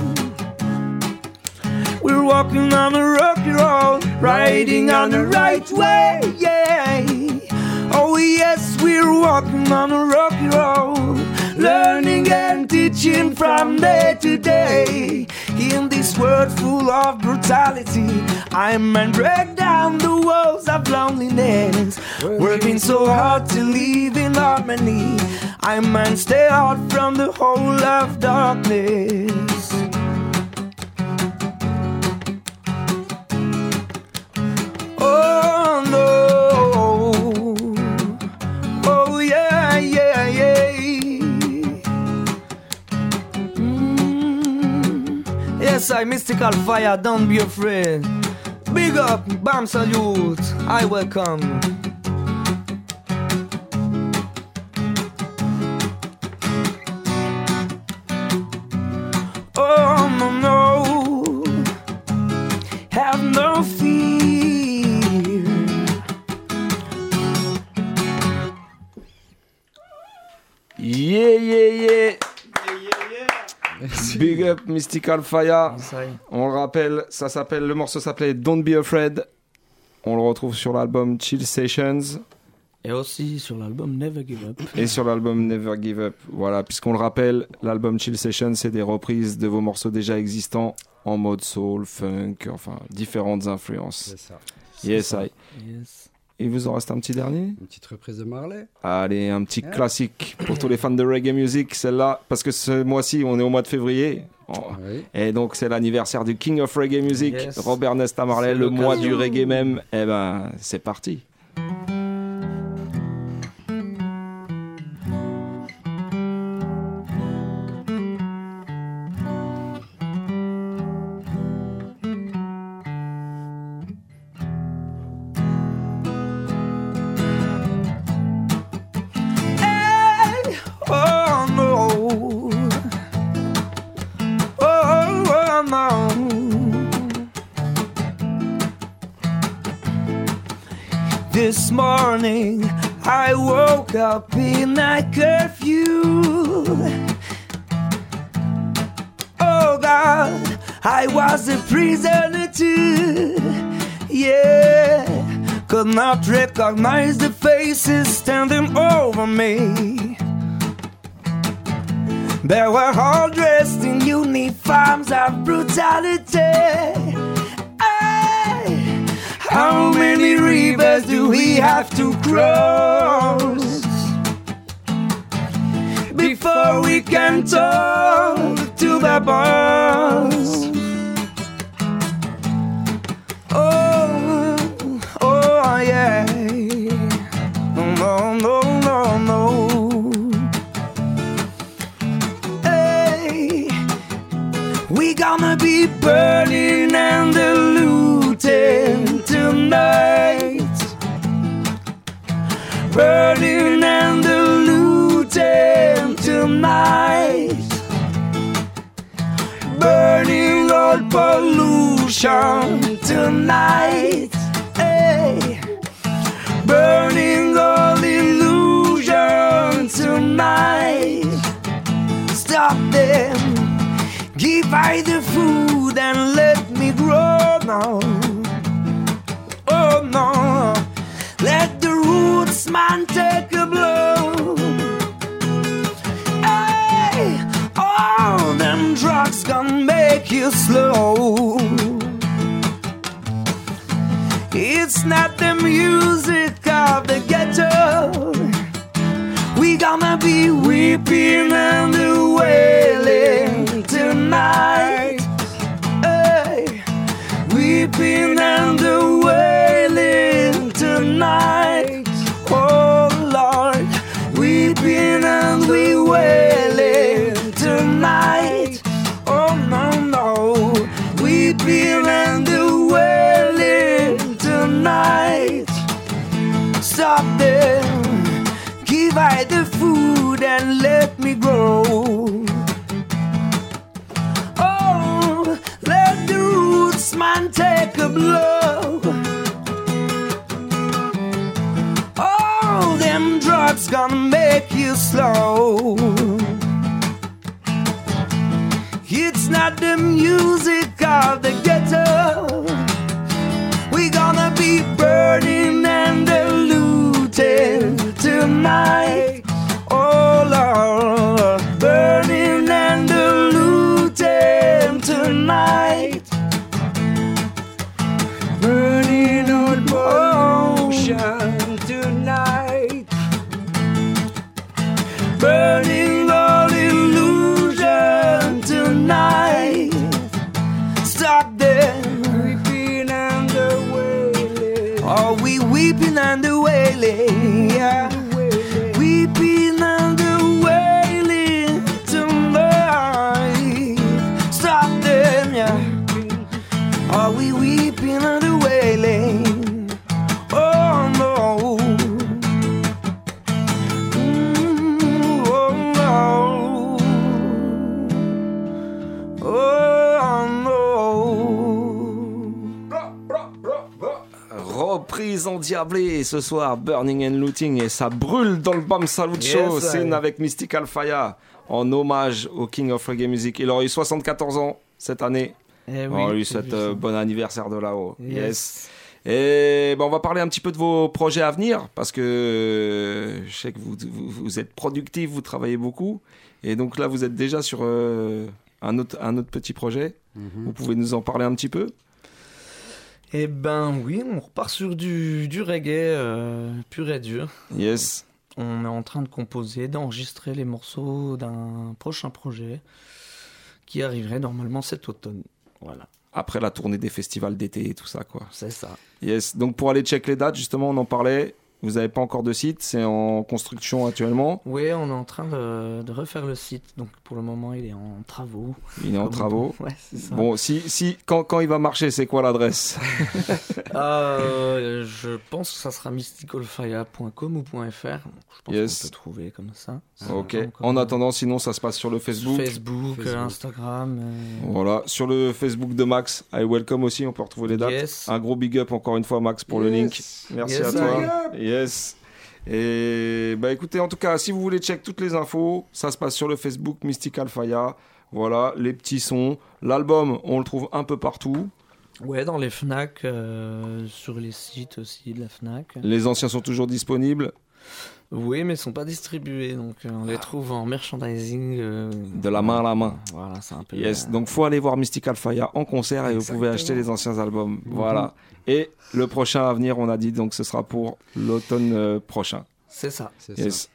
We're walking on the rocky road, riding on the right way, yeah. Oh yes, we're walking on the rocky road, learning and teaching from day to day. In this world full of brutality, I man break down the walls of loneliness. Working so hard to live in harmony, I man stay out from the whole of darkness. I Mystical Faya, don't be afraid. Big up, bam salute, I welcome. Up Mystical Fire. On le rappelle, ça s'appelle, le morceau s'appelait Don't Be Afraid. On le retrouve sur l'album Chill Sessions Et aussi sur l'album Never Give Up. et sur l'album Never Give Up. Voilà, puisqu'on le rappelle, l'album Chill Sessions, c'est des reprises de vos morceaux déjà existants en mode soul, funk, enfin différentes influences. C'est ça. Yes, ça. I. Yes. Il vous en reste un petit dernier? Une petite reprise de Marley. Allez, un petit Yeah. classique pour tous les fans de reggae music, celle-là, parce que ce mois-ci, on est au mois de février. Oh. Oui. Et donc, c'est l'anniversaire du King of Reggae Music, Yes. Robert Nesta Marley, le mois du reggae même. Eh ben, c'est parti. A curfew. Oh God, I was a prisoner too. Yeah, could not recognize the faces standing over me. They were all dressed in uniforms of brutality. How many rivers do we have to cross before we can talk to the boss? Oh, oh, oh yeah. No, no, no, no. Hey, we gonna be burning and looting tonight. Burning and All pollution tonight. Hey, burning all illusion tonight. Stop them. Give I the food and let me grow now. Oh no. Let the roots man take a blow. Slow. It's not the music of the ghetto. We gonna be weeping and wailing tonight. Hey, weeping and wailing tonight. Tonight. Stop them. Give I the food and let me grow. Oh, let the roots man take a blow. All them drugs gonna make you slow. It's not the music of the ghetto. Burning and looting tonight. Oh Lord, burning and looting tonight. Burning on pollution tonight. Burning wailing? Reprise endiablée ce soir, Burning and Looting, et ça brûle dans le Bam Salut Show, Yes, scène avec Mystical Fire, en hommage au King of Reggae Music. Il aurait eu 74 ans cette année. Eh On lui souhaite euh, bon anniversaire de là-haut. Yes. Yes. Et ben, on va parler un petit peu de vos projets à venir parce que euh, je sais que vous, vous, vous êtes productif, vous travaillez beaucoup. Et donc là, vous êtes déjà sur euh, un, autre, un autre petit projet. Mhm. Vous pouvez nous en parler un petit peu Eh ben oui, on repart sur du, du reggae euh, pur et dur. Yes. On est en train de composer, d'enregistrer les morceaux d'un prochain projet qui arriverait normalement cet automne. Voilà, Après la tournée des festivals d'été et tout ça, quoi. c'est ça. Yes. Donc pour aller check les dates, justement, on en parlait. Vous n'avez pas encore de site, c'est en construction actuellement. Oui, on est en train de, de refaire le site. Donc pour le moment, il est en travaux. Il est en travaux. Ouais, c'est ça. Bon, si, si, quand, quand il va marcher, c'est quoi l'adresse? Euh, je pense que ça sera mysticalfire.com ou .fr. Donc, Je pense Yes. qu'on peut trouver comme ça. Ok. En attendant, sinon, ça se passe sur le Facebook. Facebook, Facebook. Instagram. euh, Voilà, sur le Facebook de Max, I welcome aussi, on peut retrouver les dates. Yes. Un gros big up encore une fois Max pour le Yes. link. Merci Yes, à big toi. Yes. Et bah écoutez, en tout cas, si vous voulez check toutes les infos, ça se passe sur le Facebook Mystical Faya. Voilà, les petits sons. L'album, on le trouve un peu partout. Ouais, dans les Fnac, euh, sur les sites aussi de la Fnac. Les anciens sont toujours disponibles. Oui, mais ils sont pas distribués, donc euh, on les trouve en merchandising. euh, De la main à la main. Voilà, c'est un peu. Yes, euh, donc faut aller voir Mystical Fire en concert et vous pouvez acheter les anciens albums. Voilà. Et le prochain à venir, on a dit, donc ce sera pour l'automne euh, prochain. C'est ça.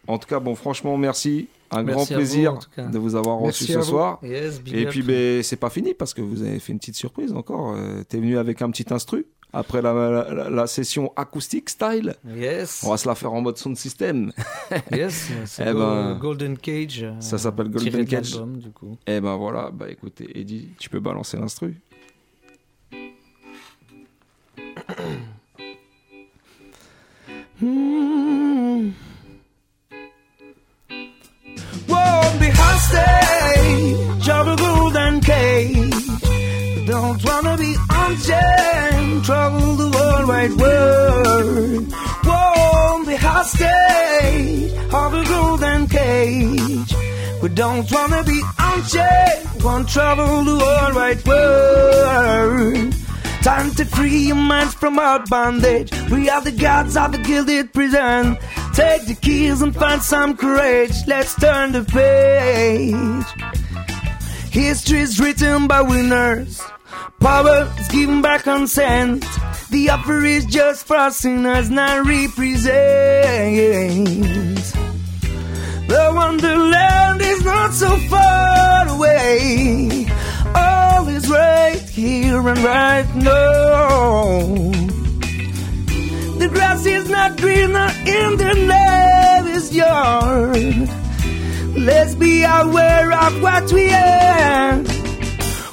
En tout cas, bon, franchement, merci. Un Merci grand vous, plaisir de vous avoir Merci reçu ce vous. soir. Yes, Et up. puis, ben, c'est pas fini parce que vous avez fait une petite surprise encore. Euh, T'es venu avec un petit instru après la, la- la session acoustique style. Yes. On va se la faire en mode sound system. Yes, c'est Eh ben, Golden Cage. euh, ça s'appelle Golden Cage. du coup. Et ben voilà, bah écoutez, Eddie, tu peux balancer l'instru. Mm. Won't be hostage of a golden cage. Don't wanna be unchained, trouble the world wide world. Won't be hostage of a golden cage. We don't wanna be unchained, won't trouble the world wide world. Time to free your minds from our bondage. We are the gods of the gilded prison. Take the keys and find some courage. Let's turn the page. History is written by winners. Power is given by consent. The offer is just for sinners, not represent. The wonderland is not so far away. All is right here and right now. The grass is not greener in the is yours. Let's be aware of what we are.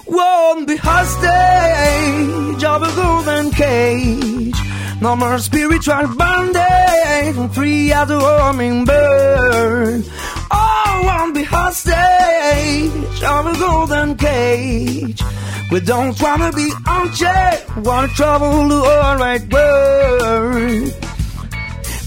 Won't be hostage of a golden cage. No more spiritual bondage, free as a warming bird. Oh, won't be hostage of a golden cage. We don't wanna be unchecked, wanna travel the alright world.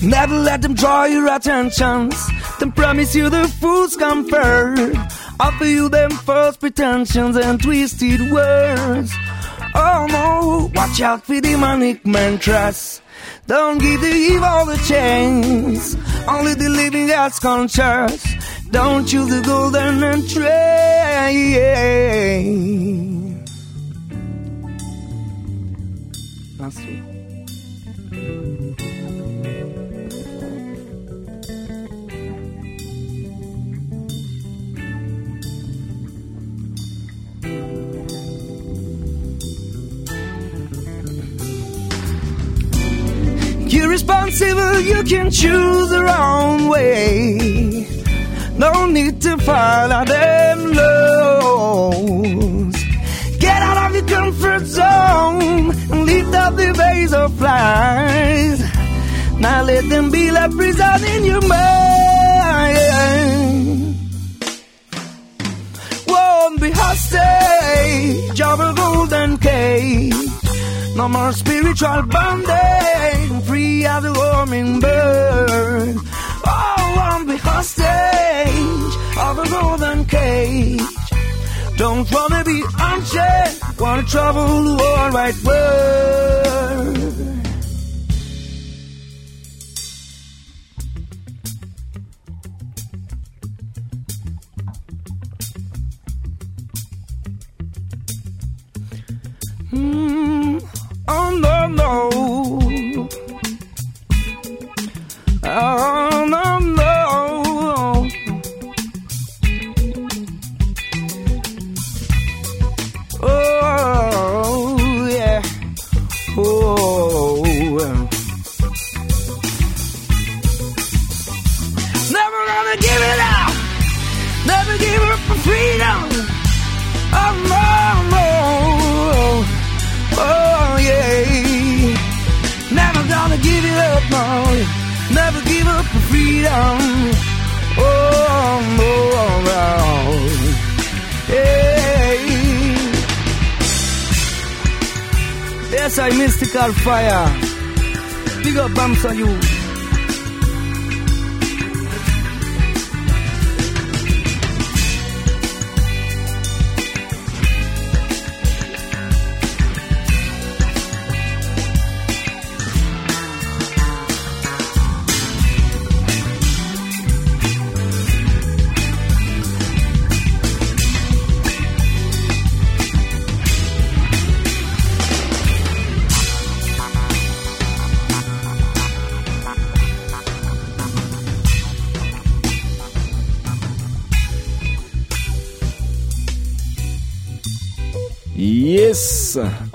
Never let them draw your attentions. Then promise you the fool's comfort. Offer you them false pretensions and twisted words. Oh no, watch out for demonic mantras. Don't give the evil the chance. Only the living God's conscious. Don't choose the golden and train. Instru. You're responsible, you can choose the wrong way. No need to follow them laws. Get out of your comfort zone and lift up the vase of flies. Now let them be like prison in your mind. Won't be hostage of a golden cage. No more spiritual bondage, free as a warming bird. Oh, won't be hostage of a golden cage. Don't wanna be unchained, wanna travel the world right world. Mm, oh no. Oh no.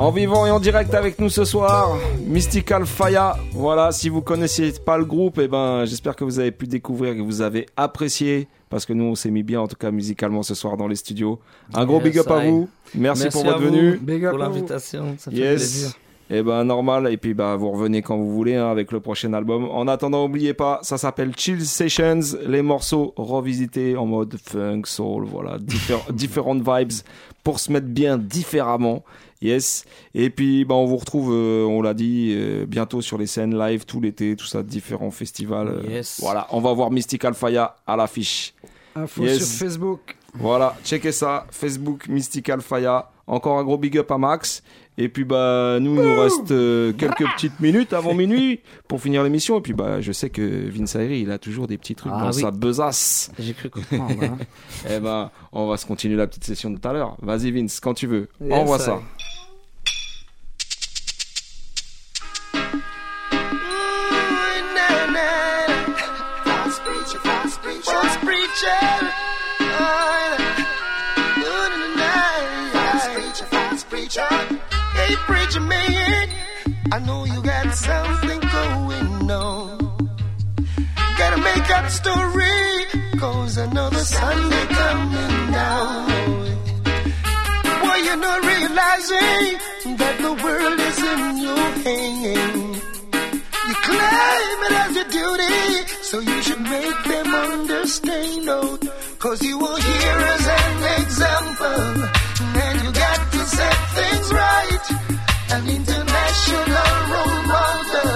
En vivant et en direct avec nous ce soir, Mystical Faya. Voilà, si vous connaissiez pas le groupe, eh ben, j'espère que vous avez pu découvrir, que vous avez apprécié, parce que nous, on s'est mis bien, en tout cas musicalement, ce soir dans les studios. Un gros Yes, big up à vous. Merci, pour à votre vous venue. Pour l'invitation, ça fait Yes. plaisir. Et ben normal et puis bah vous revenez quand vous voulez hein, avec le prochain album. En attendant, n'oubliez pas, ça s'appelle Chill Sessions, les morceaux revisités en mode funk, soul, voilà, diffé- différentes vibes pour se mettre bien différemment. Yes. Et puis bah on vous retrouve, euh, on l'a dit, euh, bientôt sur les scènes live tout l'été, tout ça, différents festivals. euh, Yes. Voilà, on va voir Mystical Faya à l'affiche. Info Yes. sur Facebook. Voilà, checkez ça, Facebook Mystical Faya. Encore un gros big up à Max. Et puis bah nous il nous reste euh, quelques petites minutes avant minuit pour finir l'émission. Et puis bah je sais que Vince Ayri, il a toujours des petits trucs Ah dans oui. sa besace. J'ai cru comprendre. hein. Eh ben on va se continuer la petite session de tout à l'heure. Vas-y Vince, quand tu veux. Yes, Envoie I. ça. Hey, preacher man, I know you got something going on. Gotta make up a story, cause another Sunday coming down. Boy, you're not realizing that the world is in your hands. You claim it as your duty, so you should make them understand, oh, cause you will hear as an example, and you got to set things right. An international role model,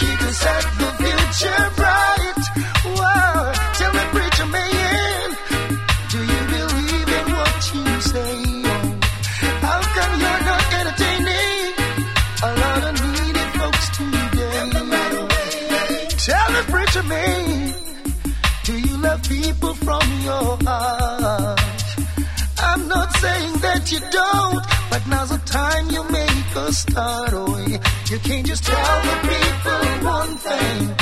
he can set the future bright. Wow, tell me, preacher man, do you believe in what you say? How come you're not entertaining a lot of needy folks today? Tell me, preacher man, do you love people from your heart? I'm not saying that you don't, but now's the time you make a start. Oh, you can't just tell the people one thing,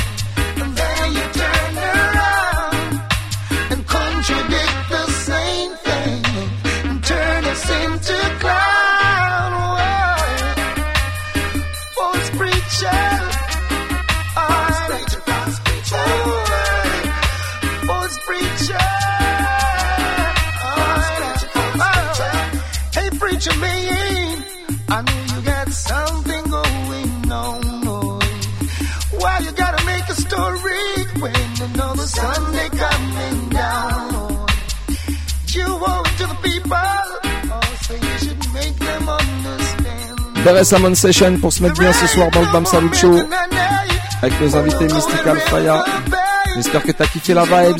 Beres Salmon Session pour se mettre bien ce soir dans le Bam Salut Show avec nos invités Mystical Faya. J'espère que t'as kiffé la vibes.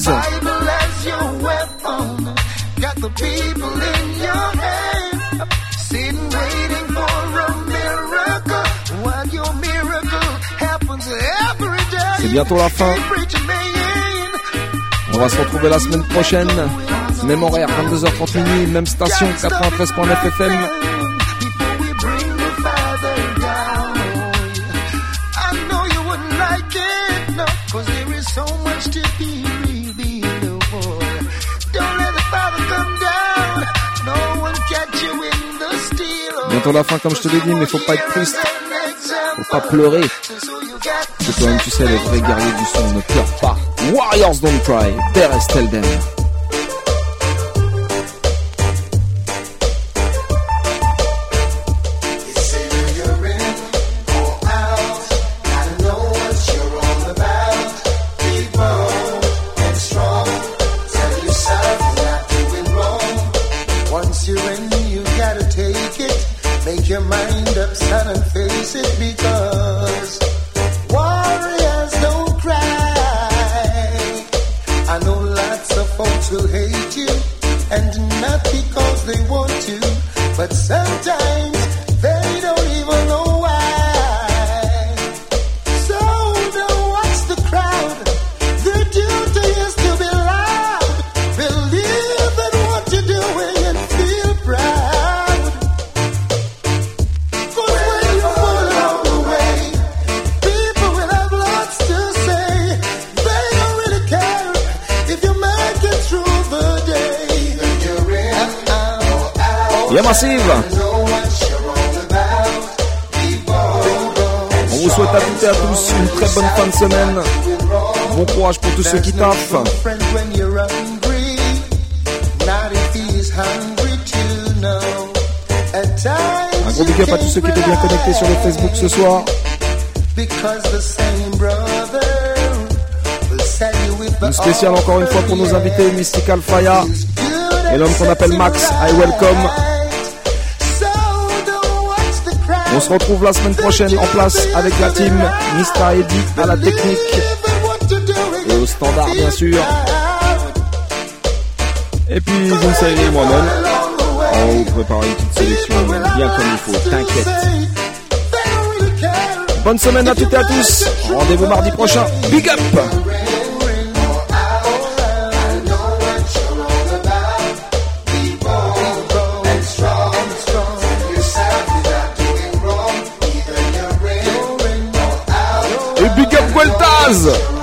C'est bientôt la fin. On va se retrouver la semaine prochaine. Même horaire, 22h30 minuit, même station, 93.9 FM. Bientôt la fin, comme je te l'ai dit, mais faut pas être triste. Faut pas pleurer. Parce que toi-même, tu sais, les vrais guerriers du son ne pleurent pas. Warriors don't cry. Père tell ceux qui étaient bien connectés sur le Facebook ce soir. Une spéciale encore une fois pour nos invités Mystical Fire et l'homme qu'on appelle Max. I welcome. On se retrouve la semaine prochaine en place avec la team Mista Eddy à la technique et au standard bien sûr. Et puis vous savez moi-même. On prépare une petite sélection bien comme il faut, t'inquiète. Bonne semaine à toutes et à tous. Rendez-vous mardi prochain. Big up Et big up Gueltaz